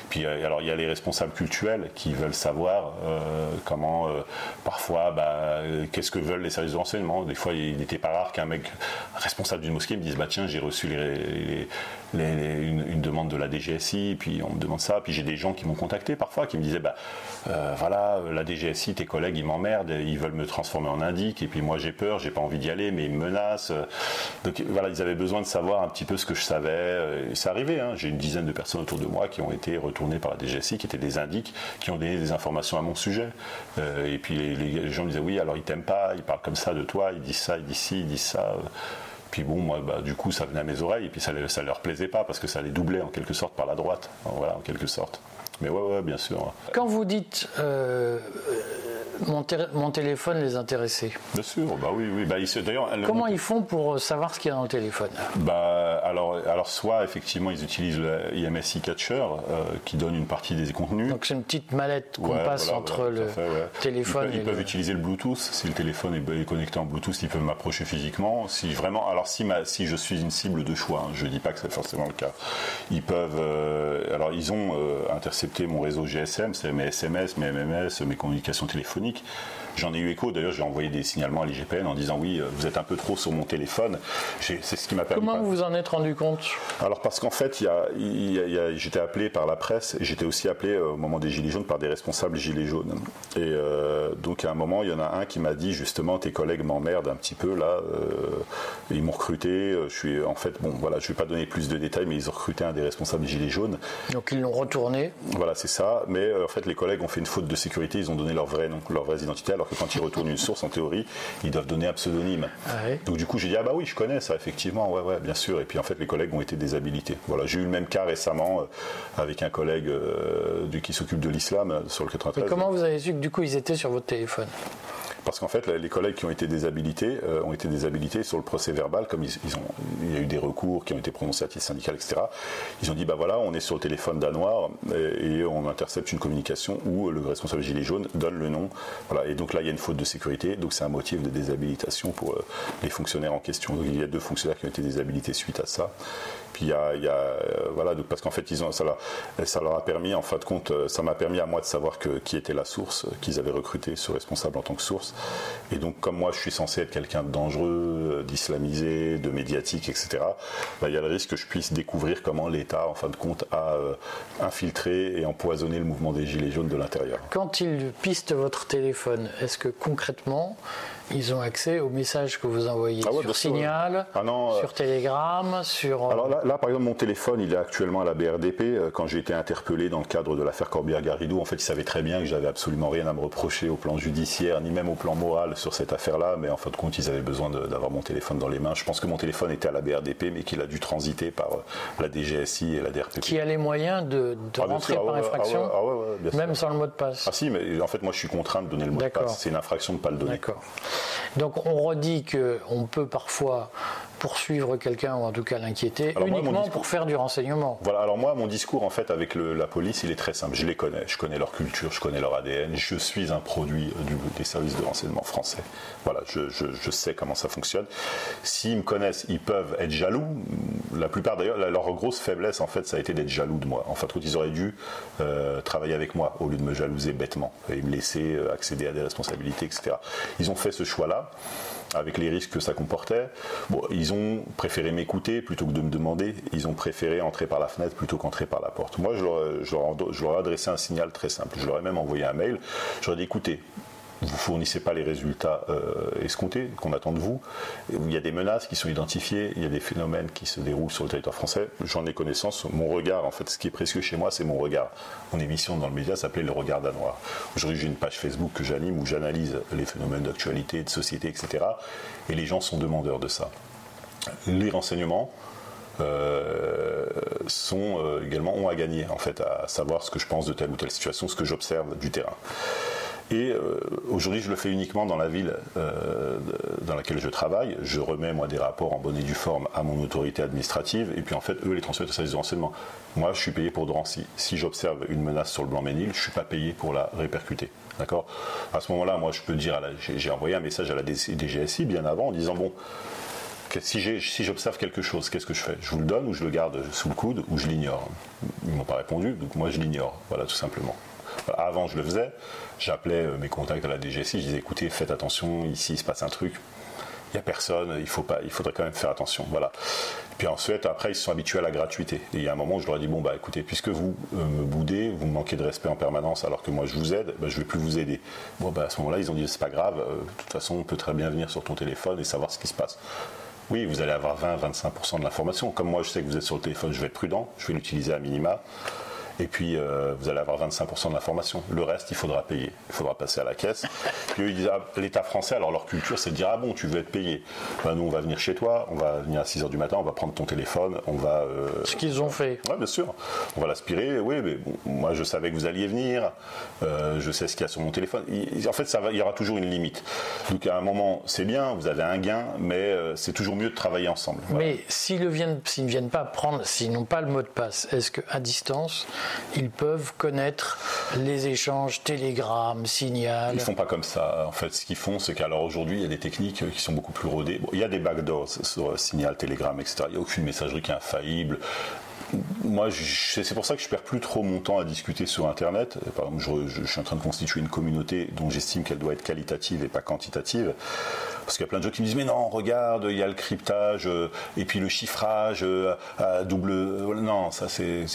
Puis euh, alors, il y a les responsables culturels qui veulent savoir euh, comment, euh, parfois, bah, qu'est-ce que veulent les services de renseignement. Des fois, il n'était pas rare qu'un mec responsable d'une mosquée me dise bah tiens, j'ai reçu les, une, demande de la DGSI, puis on me demande ça. Puis j'ai des gens qui m'ont contacté parfois, qui me disaient bah voilà, la DGSI, tes collègues, ils m'emmerdent, ils veulent me transformer en indique, et puis moi j'ai peur, j'ai pas envie d'y aller, mais ils me menacent. Donc voilà, ils avaient besoin de savoir un petit peu ce que je savais. Et ça Hein. J'ai une dizaine de personnes autour de moi qui ont été retournées par la DGSI, qui étaient des indiques, qui ont donné des informations à mon sujet. Euh, et puis les, gens me disaient oui, alors ils t'aiment pas, ils parlent comme ça de toi, ils disent ça, ils disent ci, ils disent ça. Puis bon, moi, bah, du coup, ça venait à mes oreilles, et puis ça, ça leur plaisait pas parce que ça les doublait en quelque sorte par la droite. Voilà, en quelque sorte. Mais ouais, ouais, bien sûr. Quand vous dites euh, mon, téléphone les intéressait. Bien sûr, bah oui, oui. Bah, d'ailleurs, Comment ils font pour euh, savoir ce qu'il y a dans le téléphone? Bah, alors, alors, soit effectivement, ils utilisent le IMSI Catcher euh, qui donne une partie des contenus. Donc c'est une petite mallette qu'on passe entre le téléphone ils peuvent, ils peuvent utiliser le Bluetooth. Si le téléphone est connecté en Bluetooth, ils peuvent m'approcher physiquement. Si vraiment, alors si, ma, si je suis une cible de choix, hein, je ne dis pas que c'est forcément le cas, ils peuvent. Euh, alors ils ont intercepté mon réseau GSM, c'est mes SMS, mes MMS, mes communications téléphoniques J'en ai eu écho, d'ailleurs j'ai envoyé des signalements à l'IGPN en disant oui, vous êtes un peu trop sur mon téléphone. C'est ce qui m'a permis. Comment vous vous en êtes rendu compte? Alors parce qu'en fait, j'étais appelé par la presse j'étais aussi appelé euh, au moment des Gilets jaunes par des responsables Gilets jaunes. Et euh, donc à un moment, il y en a un qui m'a dit justement tes collègues m'emmerdent un petit peu là. Euh, ils m'ont recruté. Je suis en fait, bon voilà, je vais pas donner plus de détails, mais ils ont recruté un des responsables Gilets jaunes. Donc ils l'ont retourné. Voilà, c'est ça. Mais en fait, les collègues ont fait une faute de sécurité. Ils ont donné leur vrai nom, leur vraie identité, alors que quand ils retournent une source, en théorie, ils doivent donner un pseudonyme. Ah Donc du coup, j'ai dit ah bah oui, je connais ça effectivement, ouais ouais, bien sûr. Et puis en fait, les collègues ont été déshabilités. Voilà, j'ai eu le même cas récemment euh, avec un collègue euh, du, qui s'occupe de l'islam euh, sur le 93. Mais comment vous avez su que du coup ils étaient sur votre téléphone? Parce qu'en fait, les collègues qui ont été déshabilités euh, ont été déshabilités sur le procès verbal, comme il y a eu des recours qui ont été prononcés à titre syndical, etc. Ils ont dit, bah voilà, on est sur le téléphone danois et, on intercepte une communication où le responsable gilet jaune donne le nom. Et donc là, il y a une faute de sécurité, donc c'est un motif de déshabilitation pour euh, les fonctionnaires en question. il y a deux fonctionnaires qui ont été déshabilités suite à ça il y a, euh, voilà, parce qu'en fait, ils ont, ça, leur, ça leur a permis, en fin de compte, euh, ça m'a permis à moi de savoir que, qui était la source, euh, qu'ils avaient recruté ce responsable en tant que source. Et donc, comme moi, je suis censé être quelqu'un de dangereux, d'islamisé, de médiatique, etc., bah, il y a le risque que je puisse découvrir comment l'État, en fin de compte, a infiltré et empoisonné le mouvement des Gilets jaunes de l'intérieur. Quand ils pistent votre téléphone, est-ce que concrètement, ils ont accès aux messages que vous envoyez ah sur Signal, ah sur Telegram, sur... Alors là, par exemple, mon téléphone, il est actuellement à la BRDP. Euh, quand j'ai été interpellé dans le cadre de l'affaire Corbière-Garrido, en fait, ils savaient très bien que j'avais absolument rien à me reprocher au plan judiciaire, ni même au plan moral sur cette affaire-là, mais en fin de compte, ils avaient besoin d'avoir mon téléphone dans les mains. Je pense que mon téléphone était à la BRDP, mais qu'il a dû transiter par la DGSI et la DRPP. Qui a les moyens de, ah, rentrer par infraction, même sans le mot de passe Ah si, mais en fait, moi, je suis contraint de donner le mot de passe. C'est une infraction de ne pas le donner. D'accord. Donc on redit qu'on peut parfois poursuivre quelqu'un ou en tout cas l'inquiéter uniquement pour faire du renseignement. Voilà, alors moi mon discours en fait avec la police il est très simple, je les connais, je connais leur culture, je connais leur ADN, je suis un produit des services de renseignement français. Voilà, je, sais comment ça fonctionne. S'ils me connaissent, ils peuvent être jaloux. La plupart d'ailleurs, leur grosse faiblesse en fait ça a été d'être jaloux de moi. En fait, ils auraient dû euh, travailler avec moi au lieu de me jalouser bêtement et me laisser euh, accéder à des responsabilités, etc. Ils ont fait ce choix-là avec les risques que ça comportait. Ils ont préféré m'écouter plutôt que de me demander. Ils ont préféré entrer par la fenêtre plutôt qu'entrer par la porte. Moi, je leur, ai adressé un signal très simple. Je leur ai même envoyé un mail. Ai dit écoutez, vous fournissez pas les résultats euh, escomptés qu'on attend de vous. Il y a des menaces qui sont identifiées, il y a des phénomènes qui se déroulent sur le territoire français. J'en ai connaissance. Mon regard, en fait, ce qui est précieux chez moi, c'est mon regard. Mon émission dans le média s'appelait Le Regard danois. Aujourd'hui, j'ai une page Facebook que j'anime où j'analyse les phénomènes d'actualité, de société, etc. Et les gens sont demandeurs de ça. Les renseignements, sont également ont à gagner en fait à savoir ce que je pense de telle ou telle situation, ce que j'observe du terrain. Et euh, aujourd'hui, je le fais uniquement dans la ville euh, dans laquelle je travaille. Je remets, moi, des rapports en bonne et due forme à mon autorité administrative. Et puis, en fait, eux les transmettent au service de renseignement. Moi, je suis payé pour Drancy. Si j'observe une menace sur le Blanc-Ménil, je ne suis pas payé pour la répercuter. D'accord? À ce moment-là, moi, je peux dire, j'ai envoyé un message à la DGSI bien avant en disant, bon, si j'observe quelque chose, qu'est-ce que je fais? Je vous le donne ou je le garde sous le coude ou je l'ignore? Ils m'ont pas répondu, donc moi je l'ignore. Voilà, tout simplement. Avant, je le faisais. J'appelais euh, mes contacts à la DGSI. Je disais, écoutez, faites attention. Ici, il se passe un truc. Il n'y a personne. Il faut pas. Il faudrait quand même faire attention. Voilà. Puis ensuite, après, ils se sont habitués à la gratuité. Et il y a un moment où je leur ai dit, bon, bah, écoutez, puisque vous euh, me boudez, vous me manquez de respect en permanence, alors que moi, je vous aide, bah, je ne vais plus vous aider. Bon, bah, à ce moment-là, ils ont dit, c'est pas grave. Euh, de toute façon, on peut très bien venir sur ton téléphone et savoir ce qui se passe. Oui, vous allez avoir 20-25% de l'information. Comme moi, je sais que vous êtes sur le téléphone, je vais être prudent. Je vais l'utiliser à minima et puis euh, vous allez avoir 25% de l'information. Le reste, il faudra payer. Il faudra passer à la caisse. Puis eux, ils disent, ah, l'État français, alors leur culture, c'est de dire, ah bon, tu veux être payé. Ben, nous, on va venir chez toi, on va venir à 6h du matin, on va prendre ton téléphone, on va... Euh, Ce qu'ils ont fait. Oui, bien sûr. On va l'aspirer, oui, mais moi, je savais que vous alliez venir, euh, je sais ce qu'il y a sur mon téléphone. en fait, ça va, il y aura toujours une limite. Donc à un moment, c'est bien, vous avez un gain, mais c'est toujours mieux de travailler ensemble. Mais s'ils ne viennent, s'ils ne viennent pas prendre, s'ils n'ont pas le mot de passe, est-ce qu'à distance, ils peuvent connaître les échanges Telegram, Signal. Ils font pas comme ça. En fait, ce qu'ils font, c'est qu'alors aujourd'hui, il y a des techniques qui sont beaucoup plus rodées. il y a des backdoors sur Signal, Telegram, etc. Il n'y a aucune messagerie qui est infaillible moi, c'est pour ça que je perds plus trop mon temps à discuter sur Internet. Par exemple, je, suis en train de constituer une communauté dont j'estime qu'elle doit être qualitative et pas quantitative. Parce qu'il y a plein de gens qui me disent mais non, regarde, il y a le cryptage euh, et puis le chiffrage euh, à double. Euh, non, ça c'est.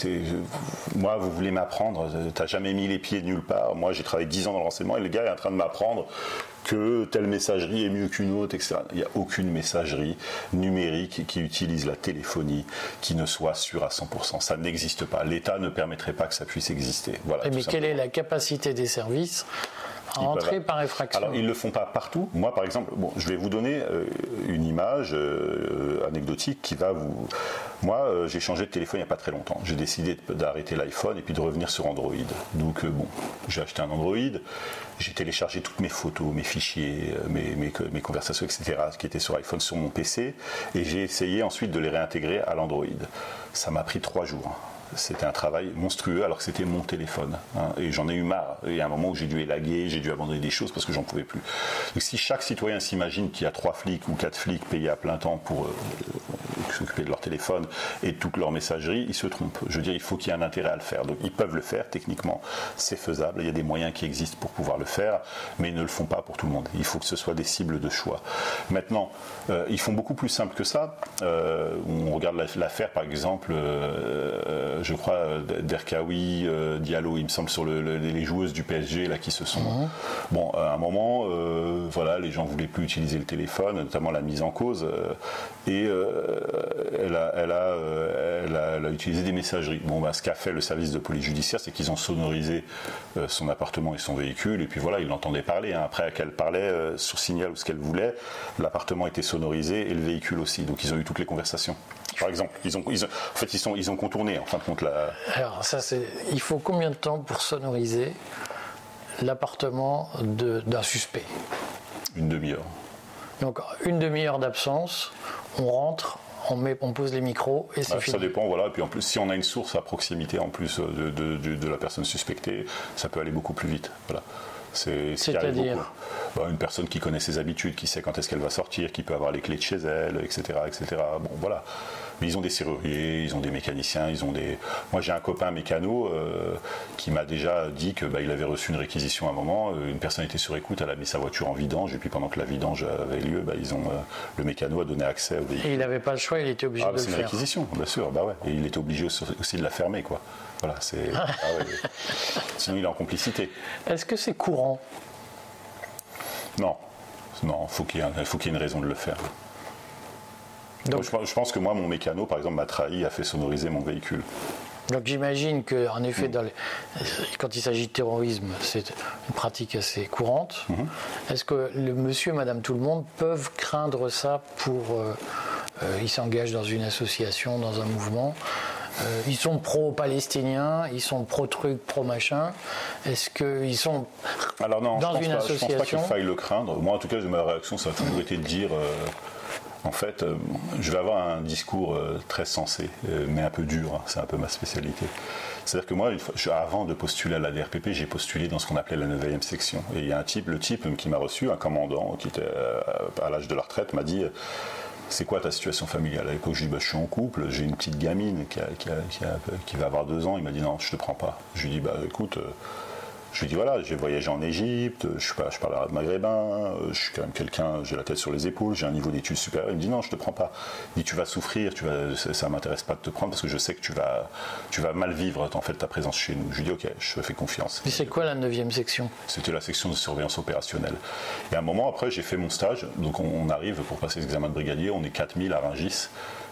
Moi, vous voulez m'apprendre T'as jamais mis les pieds nulle part. Moi, j'ai travaillé 10 ans dans le renseignement et le gars est en train de m'apprendre que telle messagerie est mieux qu'une autre, etc. Il n'y a aucune messagerie numérique qui utilise la téléphonie qui ne soit sûre à 100%. Ça n'existe pas. L'État ne permettrait pas que ça puisse exister. Voilà, mais quelle est la capacité des services entrer par effraction. Alors, ils ne le font pas partout. Moi, par exemple, bon, je vais vous donner euh, une image euh, anecdotique qui va vous. Moi, euh, j'ai changé de téléphone il n'y a pas très longtemps. J'ai décidé d'arrêter l'iPhone et puis de revenir sur Android. Donc, bon, j'ai acheté un Android. J'ai téléchargé toutes mes photos, mes fichiers, mes, mes, mes, conversations, etc., qui étaient sur iPhone sur mon PC. Et j'ai essayé ensuite de les réintégrer à l'Android. Ça m'a pris trois jours c'était un travail monstrueux alors que c'était mon téléphone. Hein. et j'en ai eu marre. Il y a un moment où j'ai dû élaguer, j'ai dû abandonner des choses parce que j'en pouvais plus. Donc si chaque citoyen s'imagine qu'il y a trois flics ou quatre flics payés à plein temps pour euh, s'occuper de leur téléphone et de toute leur messagerie, ils se trompent. Je veux dire, il faut qu'il y ait un intérêt à le faire. Donc ils peuvent le faire techniquement, c'est faisable. Il y a des moyens qui existent pour pouvoir le faire, mais ils ne le font pas pour tout le monde. Il faut que ce soit des cibles de choix. Maintenant, euh, ils font beaucoup plus simple que ça. Euh, on regarde l'affaire, par exemple je crois, euh, d'Erkawi, euh, Diallo, il me semble, sur les joueuses du PSG là qui se sont. Bon, à un moment, euh, voilà, les gens voulaient plus utiliser le téléphone, notamment la mise en cause, et elle a, elle, a, elle, a, utilisé des messageries. Bon, bah, ce qu'a fait le service de police judiciaire, c'est qu'ils ont sonorisé son appartement et son véhicule, et puis voilà, ils l'entendaient parler. Hein. Après qu'elle parlait sur signal ou ce qu'elle voulait, l'appartement était sonorisé et le véhicule aussi. Donc ils ont eu toutes les conversations. Par exemple, ils ont, ils ont en fait, ils, sont, ils ont contourné en fin de compte la. Alors ça, c'est. Il faut combien de temps pour sonoriser l'appartement d'un suspect? Une demi-heure. Donc une demi-heure d'absence, on rentre, on, met, on pose les micros et c'est bah, Ça dépend, voilà. Et puis en plus, si on a une source à proximité en plus de, de, de la personne suspectée, ça peut aller beaucoup plus vite. Voilà. C'est-à-dire bah, Une personne qui connaît ses habitudes, qui sait quand est-ce qu'elle va sortir, qui peut avoir les clés de chez elle, etc. etc. Bon, voilà. Mais ils ont des serruriers, ils ont des mécaniciens, ils ont des. Moi, j'ai un copain mécano euh, qui m'a déjà dit que bah, il avait reçu une réquisition à un moment. Euh, une personne était sur écoute, elle a mis sa voiture en vidange, et puis pendant que la vidange avait lieu, bah, ils ont, euh, le mécano a donné accès au véhicule. Et il n'avait pas le choix, il était obligé ah, de le faire. C'est une réquisition, bien sûr, bah ouais. Et il était obligé aussi de la fermer, quoi. Voilà, c'est. Ah Sinon, il est en complicité. Est-ce que c'est courant? Non. Non, faut il faut qu'il y ait une raison de le faire. Donc, je, pense que moi, mon mécano, par exemple, m'a trahi, a fait sonoriser mon véhicule. Donc j'imagine qu'en effet, mm. quand il s'agit de terrorisme, c'est une pratique assez courante. Mm-hmm. Est-ce que le monsieur et madame tout le monde peuvent craindre ça pour euh, ils s'engagent dans une association, dans un mouvement? ils sont pro-palestiniens, ils sont pro-truc, pro-machin. Est-ce qu'ils sont Alors non, dans une association Je pense pas qu'il faille le craindre. Moi, en tout cas, ma réaction, ça a toujours été de dire en fait, euh, je vais avoir un discours euh, très sensé, euh, mais un peu dur, hein, c'est un peu ma spécialité. C'est-à-dire que moi, avant de postuler à la DRPP, j'ai postulé dans ce qu'on appelait la 9e section. Et il y a un type, le type qui m'a reçu, un commandant qui était à l'âge de la retraite, m'a dit c'est quoi ta situation familiale? À l'époque, je dis, bah, je suis en couple, j'ai une petite gamine qui, va avoir deux ans. Il m'a dit, non, je te prends pas. Je lui dis, bah, écoute, je lui dis voilà, j'ai voyagé en Égypte, je, je parle arabe maghrébin, euh, je suis quand même quelqu'un, j'ai la tête sur les épaules, j'ai un niveau d'études supérieur. Il me dit non, je te prends pas. Il dit tu vas souffrir, tu vas, ça, m'intéresse pas de te prendre parce que je sais que tu vas, tu vas mal vivre en fait ta présence chez nous. Je lui dis ok, je fais confiance. Mais c'est quoi la 9 section? C'était la section de surveillance opérationnelle. Et à un moment après, j'ai fait mon stage, donc on, arrive pour passer l'examen de brigadier, on est 4000 à Rungis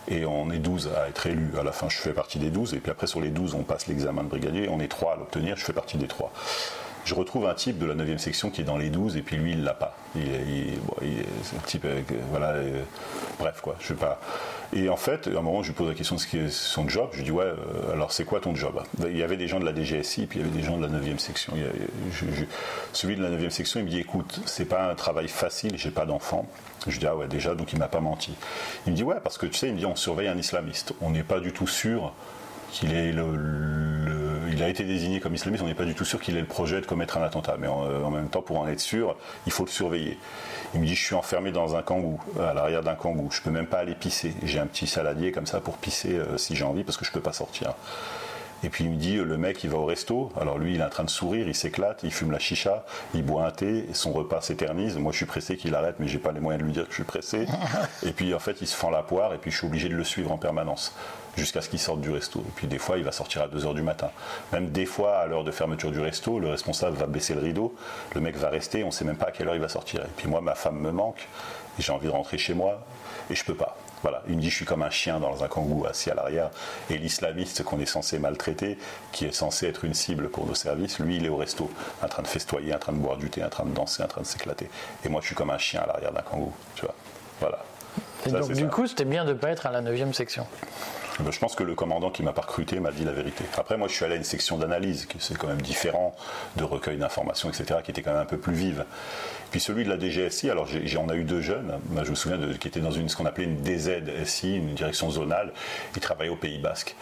et on est 12 à être élus. À la fin, je fais partie des 12, et puis après, sur les 12, on passe l'examen de brigadier, on est 3 à l'obtenir, je fais partie des 3 je retrouve un type de la 9e section qui est dans les 12 et puis lui il l'a pas. Il, c'est un type euh, euh, bref quoi, je sais pas. Et en fait, à un moment je lui pose la question de ce qui est son job, je lui dis ouais, euh, alors c'est quoi ton job? Il y avait des gens de la DGSI puis il y avait des gens de la 9e section. celui de la 9e section il me dit écoute, c'est pas un travail facile, j'ai pas d'enfant. Je lui dis ah ouais déjà donc il m'a pas menti. Il me dit ouais parce que tu sais il me dit on surveille un islamiste, on n'est pas du tout sûr qu'il est le il a été désigné comme islamiste, on n'est pas du tout sûr qu'il ait le projet de commettre un attentat. Mais en, même temps, pour en être sûr, il faut le surveiller. Il me dit, je suis enfermé dans un kangou, à l'arrière d'un kangou. Je peux même pas aller pisser. J'ai un petit saladier comme ça pour pisser euh, si j'ai envie, parce que je peux pas sortir. Et puis il me dit, le mec, il va au resto. Alors lui, il est en train de sourire, il s'éclate, il fume la chicha, il boit un thé, son repas s'éternise. Moi, je suis pressé qu'il arrête, mais j'ai pas les moyens de lui dire que je suis pressé. et puis en fait, il se fend la poire, et puis je suis obligé de le suivre en permanence jusqu'à ce qu'il sorte du resto. Et puis des fois, il va sortir à 2h du matin. Même des fois, à l'heure de fermeture du resto, le responsable va baisser le rideau, le mec va rester, on ne sait même pas à quelle heure il va sortir. Et puis moi, ma femme me manque, j'ai envie de rentrer chez moi, et je peux pas. Voilà, il me dit je suis comme un chien dans un kangou assis à l'arrière. Et l'islamiste qu'on est censé maltraiter, qui est censé être une cible pour nos services, lui il est au resto, en train de festoyer, en train de boire du thé, en train de danser, en train de s'éclater. Et moi je suis comme un chien à l'arrière d'un kangou, tu vois. Voilà. Et donc du coup c'était bien de ne pas être à la 9 section. Ben, je pense que le commandant qui m'a recruté m'a dit la vérité. Après, moi, je suis allé à une section d'analyse, qui c'est quand même différent de recueil d'informations, etc., qui était quand même un peu plus vive. Puis celui de la DGSI, alors on a eu deux jeunes, je me souviens, de, qui étaient dans une, ce qu'on appelait une DZSI, une direction zonale, ils travaillaient au Pays Basque.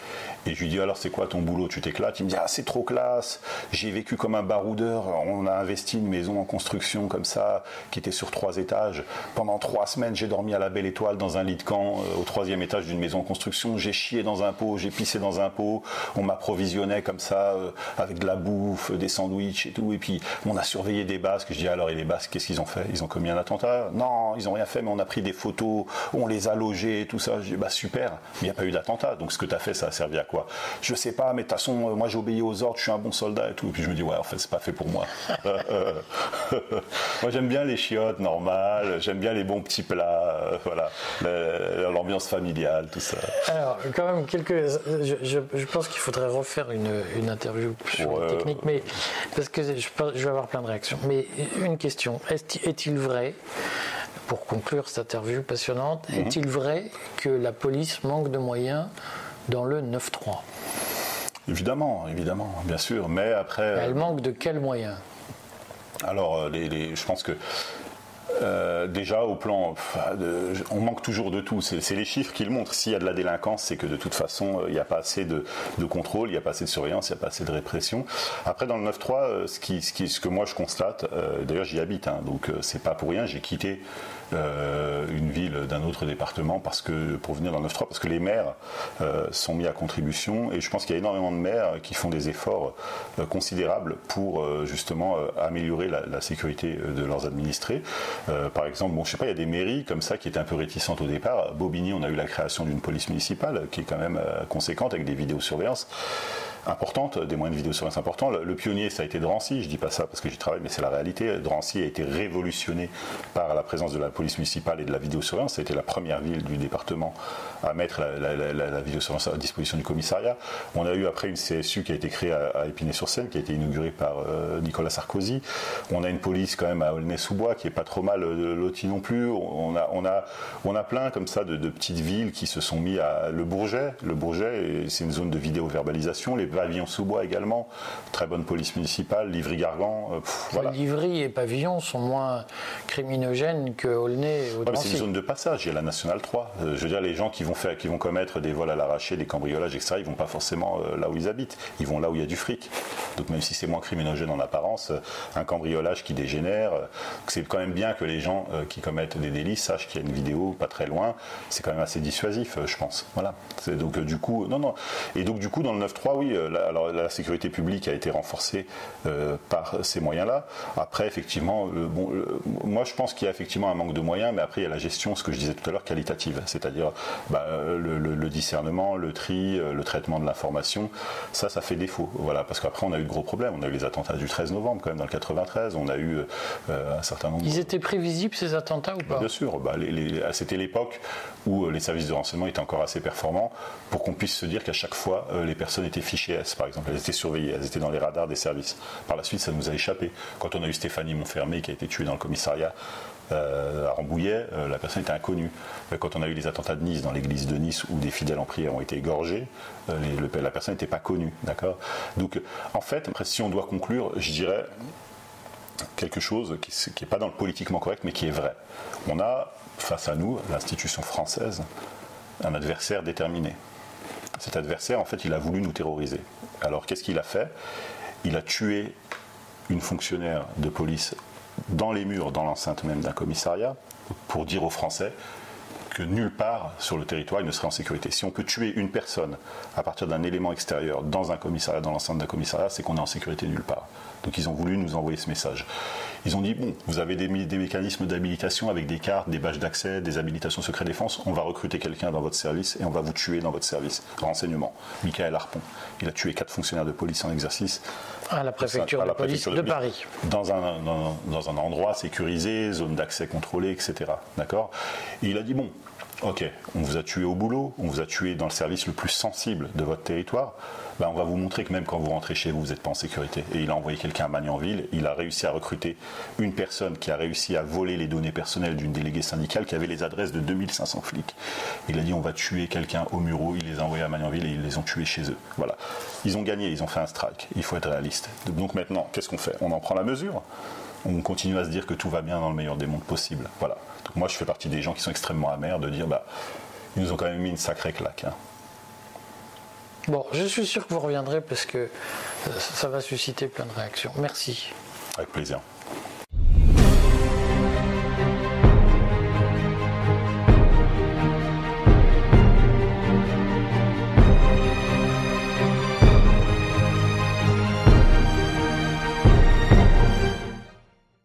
Et je lui dis alors c'est quoi ton boulot, tu t'éclates? Il me dit ah c'est trop classe, j'ai vécu comme un baroudeur, on a investi une maison en construction comme ça, qui était sur trois étages. Pendant trois semaines j'ai dormi à la belle étoile dans un lit de camp euh, au troisième étage d'une maison en construction, chié dans un pot, j'ai pissé dans un pot, on m'approvisionnait comme ça euh, avec de la bouffe, des sandwichs et tout, et puis on a surveillé des Basques, je dis alors et les Basques qu'ils ont fait? Ils ont commis un attentat? Non, ils n'ont rien fait, mais on a pris des photos, on les a logés, tout ça. Je dis, bah super, mais il n'y a pas eu d'attentat. Donc ce que tu as fait, ça a servi à quoi? Je sais pas, mais de toute façon, euh, moi j'obéis aux ordres, je suis un bon soldat et tout. Et puis je me dis, ouais, en fait, c'est pas fait pour moi. moi j'aime bien les chiottes normales, j'aime bien les bons petits plats, euh, voilà, l'ambiance familiale, tout ça. Alors, quand même, quelques. Je, pense qu'il faudrait refaire une, interview sur technique, mais parce que je, je vais avoir plein de réactions. Mais une question est-il vrai, pour conclure cette interview passionnante, mhm. est-il vrai que la police manque de moyens dans le 9-3 Évidemment, évidemment, bien sûr, mais après... Elle manque de quels moyens? Alors, euh, je pense que euh, déjà, au plan, on manque toujours de tout. C'est les chiffres qui le montrent. S'il y a de la délinquance, c'est que de toute façon, euh, il n'y a pas assez de, contrôle, il n'y a pas assez de surveillance, il n'y a pas assez de répression. Après, dans le 9-3, euh, ce, qui, ce, que moi je constate, d'ailleurs j'y habite, hein, donc c'est pas pour rien, j'ai quitté euh, une ville d'un autre département parce que pour venir dans le 9-3 parce que les maires euh, sont mis à contribution et je pense qu'il y a énormément de maires qui font des efforts euh, considérables pour justement améliorer la, sécurité de leurs administrés. par exemple, bon, je sais pas, il y a des mairies comme ça qui étaient un peu réticentes au départ. Bobigny, on a eu la création d'une police municipale qui est quand même conséquente avec des vidéosurveillances. Importantes, des moyens de vidéosurveillance importants. Le, pionnier, ça a été Drancy, je dis pas ça parce que j'y travaille, mais c'est la réalité. Drancy a été révolutionné par la présence de la police municipale et de la vidéosurveillance. Été la première ville du département à mettre la, vidéosurveillance à disposition du commissariat. On a eu après une CSU qui a été créée à, Épinay-sur-Seine, qui a été inaugurée par euh, Nicolas Sarkozy. On a une police quand même à Aulnay-sous-Bois qui est pas trop mal euh, lotie non plus. On a, on a, on a plein comme ça de, petites villes qui se sont mis à Le Bourget. Le Bourget, c'est une zone de vidéo-verbalisation. Pavillons-sous-bois également. Très bonne police municipale. Livry-Gargan. Euh, voilà. Livry et pavillons sont moins criminogènes que Aulnay c'est une zone de passage. Il y a la Nationale 3. je veux dire, les gens qui vont, faire, qui vont commettre des vols à l'arraché, des cambriolages, etc., ils vont pas forcément là où ils habitent. Ils vont là où il y a du fric. Donc même si c'est moins criminogène en apparence, un cambriolage qui dégénère, c'est quand même bien que les gens qui commettent des délits sachent qu'il y a une vidéo pas très loin. C'est quand même assez dissuasif, je pense. Voilà. Donc du coup, non, non. Et donc du coup, dans le 9.3, oui, la, alors la sécurité publique a été renforcée par ces moyens-là. Après, effectivement, bon, moi je pense qu'il y a effectivement un manque de moyens, mais après il y a la gestion, ce que je disais tout à l'heure, qualitative, c'est-à-dire bah, le, discernement, le tri, le traitement de l'information. Ça, ça fait défaut. Voilà, parce qu'après on a eu de gros problèmes. On a eu les attentats du 13 novembre quand même dans le 93. On a eu euh, un certain nombre. Ils étaient prévisibles ces attentats ou pas? Bien sûr. Bah, c'était l'époque où euh, les services de renseignement étaient encore assez performants pour qu'on puisse se dire qu'à chaque fois euh, les personnes étaient fichées par exemple. Elles étaient surveillées, elles étaient dans les radars des services. Par la suite, ça nous a échappé. Quand on a eu Stéphanie Montfermé qui a été tuée dans le commissariat à Rambouillet, la personne était inconnue. Quand on a eu les attentats de Nice dans l'église de Nice où des fidèles en prière ont été égorgés, la personne n'était pas connue. D'accord? Donc, en fait, si on doit conclure, je dirais quelque chose qui n'est pas dans le politiquement correct, mais qui est vrai. On a face à nous, l'institution française, un adversaire déterminé. Cet adversaire, en fait, il a voulu nous terroriser. Alors, qu'est-ce qu'il a fait? Il a tué une fonctionnaire de police dans les murs, dans l'enceinte même d'un commissariat, pour dire aux Français que nulle part sur le territoire il ne serait en sécurité. Si on peut tuer une personne à partir d'un élément extérieur dans un commissariat, dans l'enceinte d'un commissariat, c'est qu'on est en sécurité nulle part. Donc ils ont voulu nous envoyer ce message. Ils ont dit, bon, vous avez des, mécanismes d'habilitation avec des cartes, des badges d'accès, des habilitations secret défense, on va recruter quelqu'un dans votre service et on va vous tuer dans votre service. Renseignement. Michael Harpon, il a tué quatre fonctionnaires de police en exercice. À la préfecture, de, police de, Paris. Dans un, dans, un endroit sécurisé, zone d'accès contrôlée, etc. D'accord? Et il a dit, bon, ok, on vous a tué au boulot, on vous a tué dans le service le plus sensible de votre territoire, ben on va vous montrer que même quand vous rentrez chez vous, vous n'êtes pas en sécurité. Et il a envoyé quelqu'un à Magnanville, il a réussi à recruter une personne qui a réussi à voler les données personnelles d'une déléguée syndicale qui avait les adresses de 2500 flics. Il a dit on va tuer quelqu'un au Muro, il les a envoyés à Magnanville et ils les ont tués chez eux. Voilà. Ils ont gagné, ils ont fait un strike. Il faut être réaliste. Donc maintenant, qu'est-ce qu'on fait? On en prend la mesure? On continue à se dire que tout va bien dans le meilleur des mondes possible. Voilà. Donc moi, je fais partie des gens qui sont extrêmement amers de dire, bah, ils nous ont quand même mis une sacrée claque. Hein. Bon, je suis sûr que vous reviendrez parce que euh, ça va susciter plein de réactions. Merci. Avec plaisir.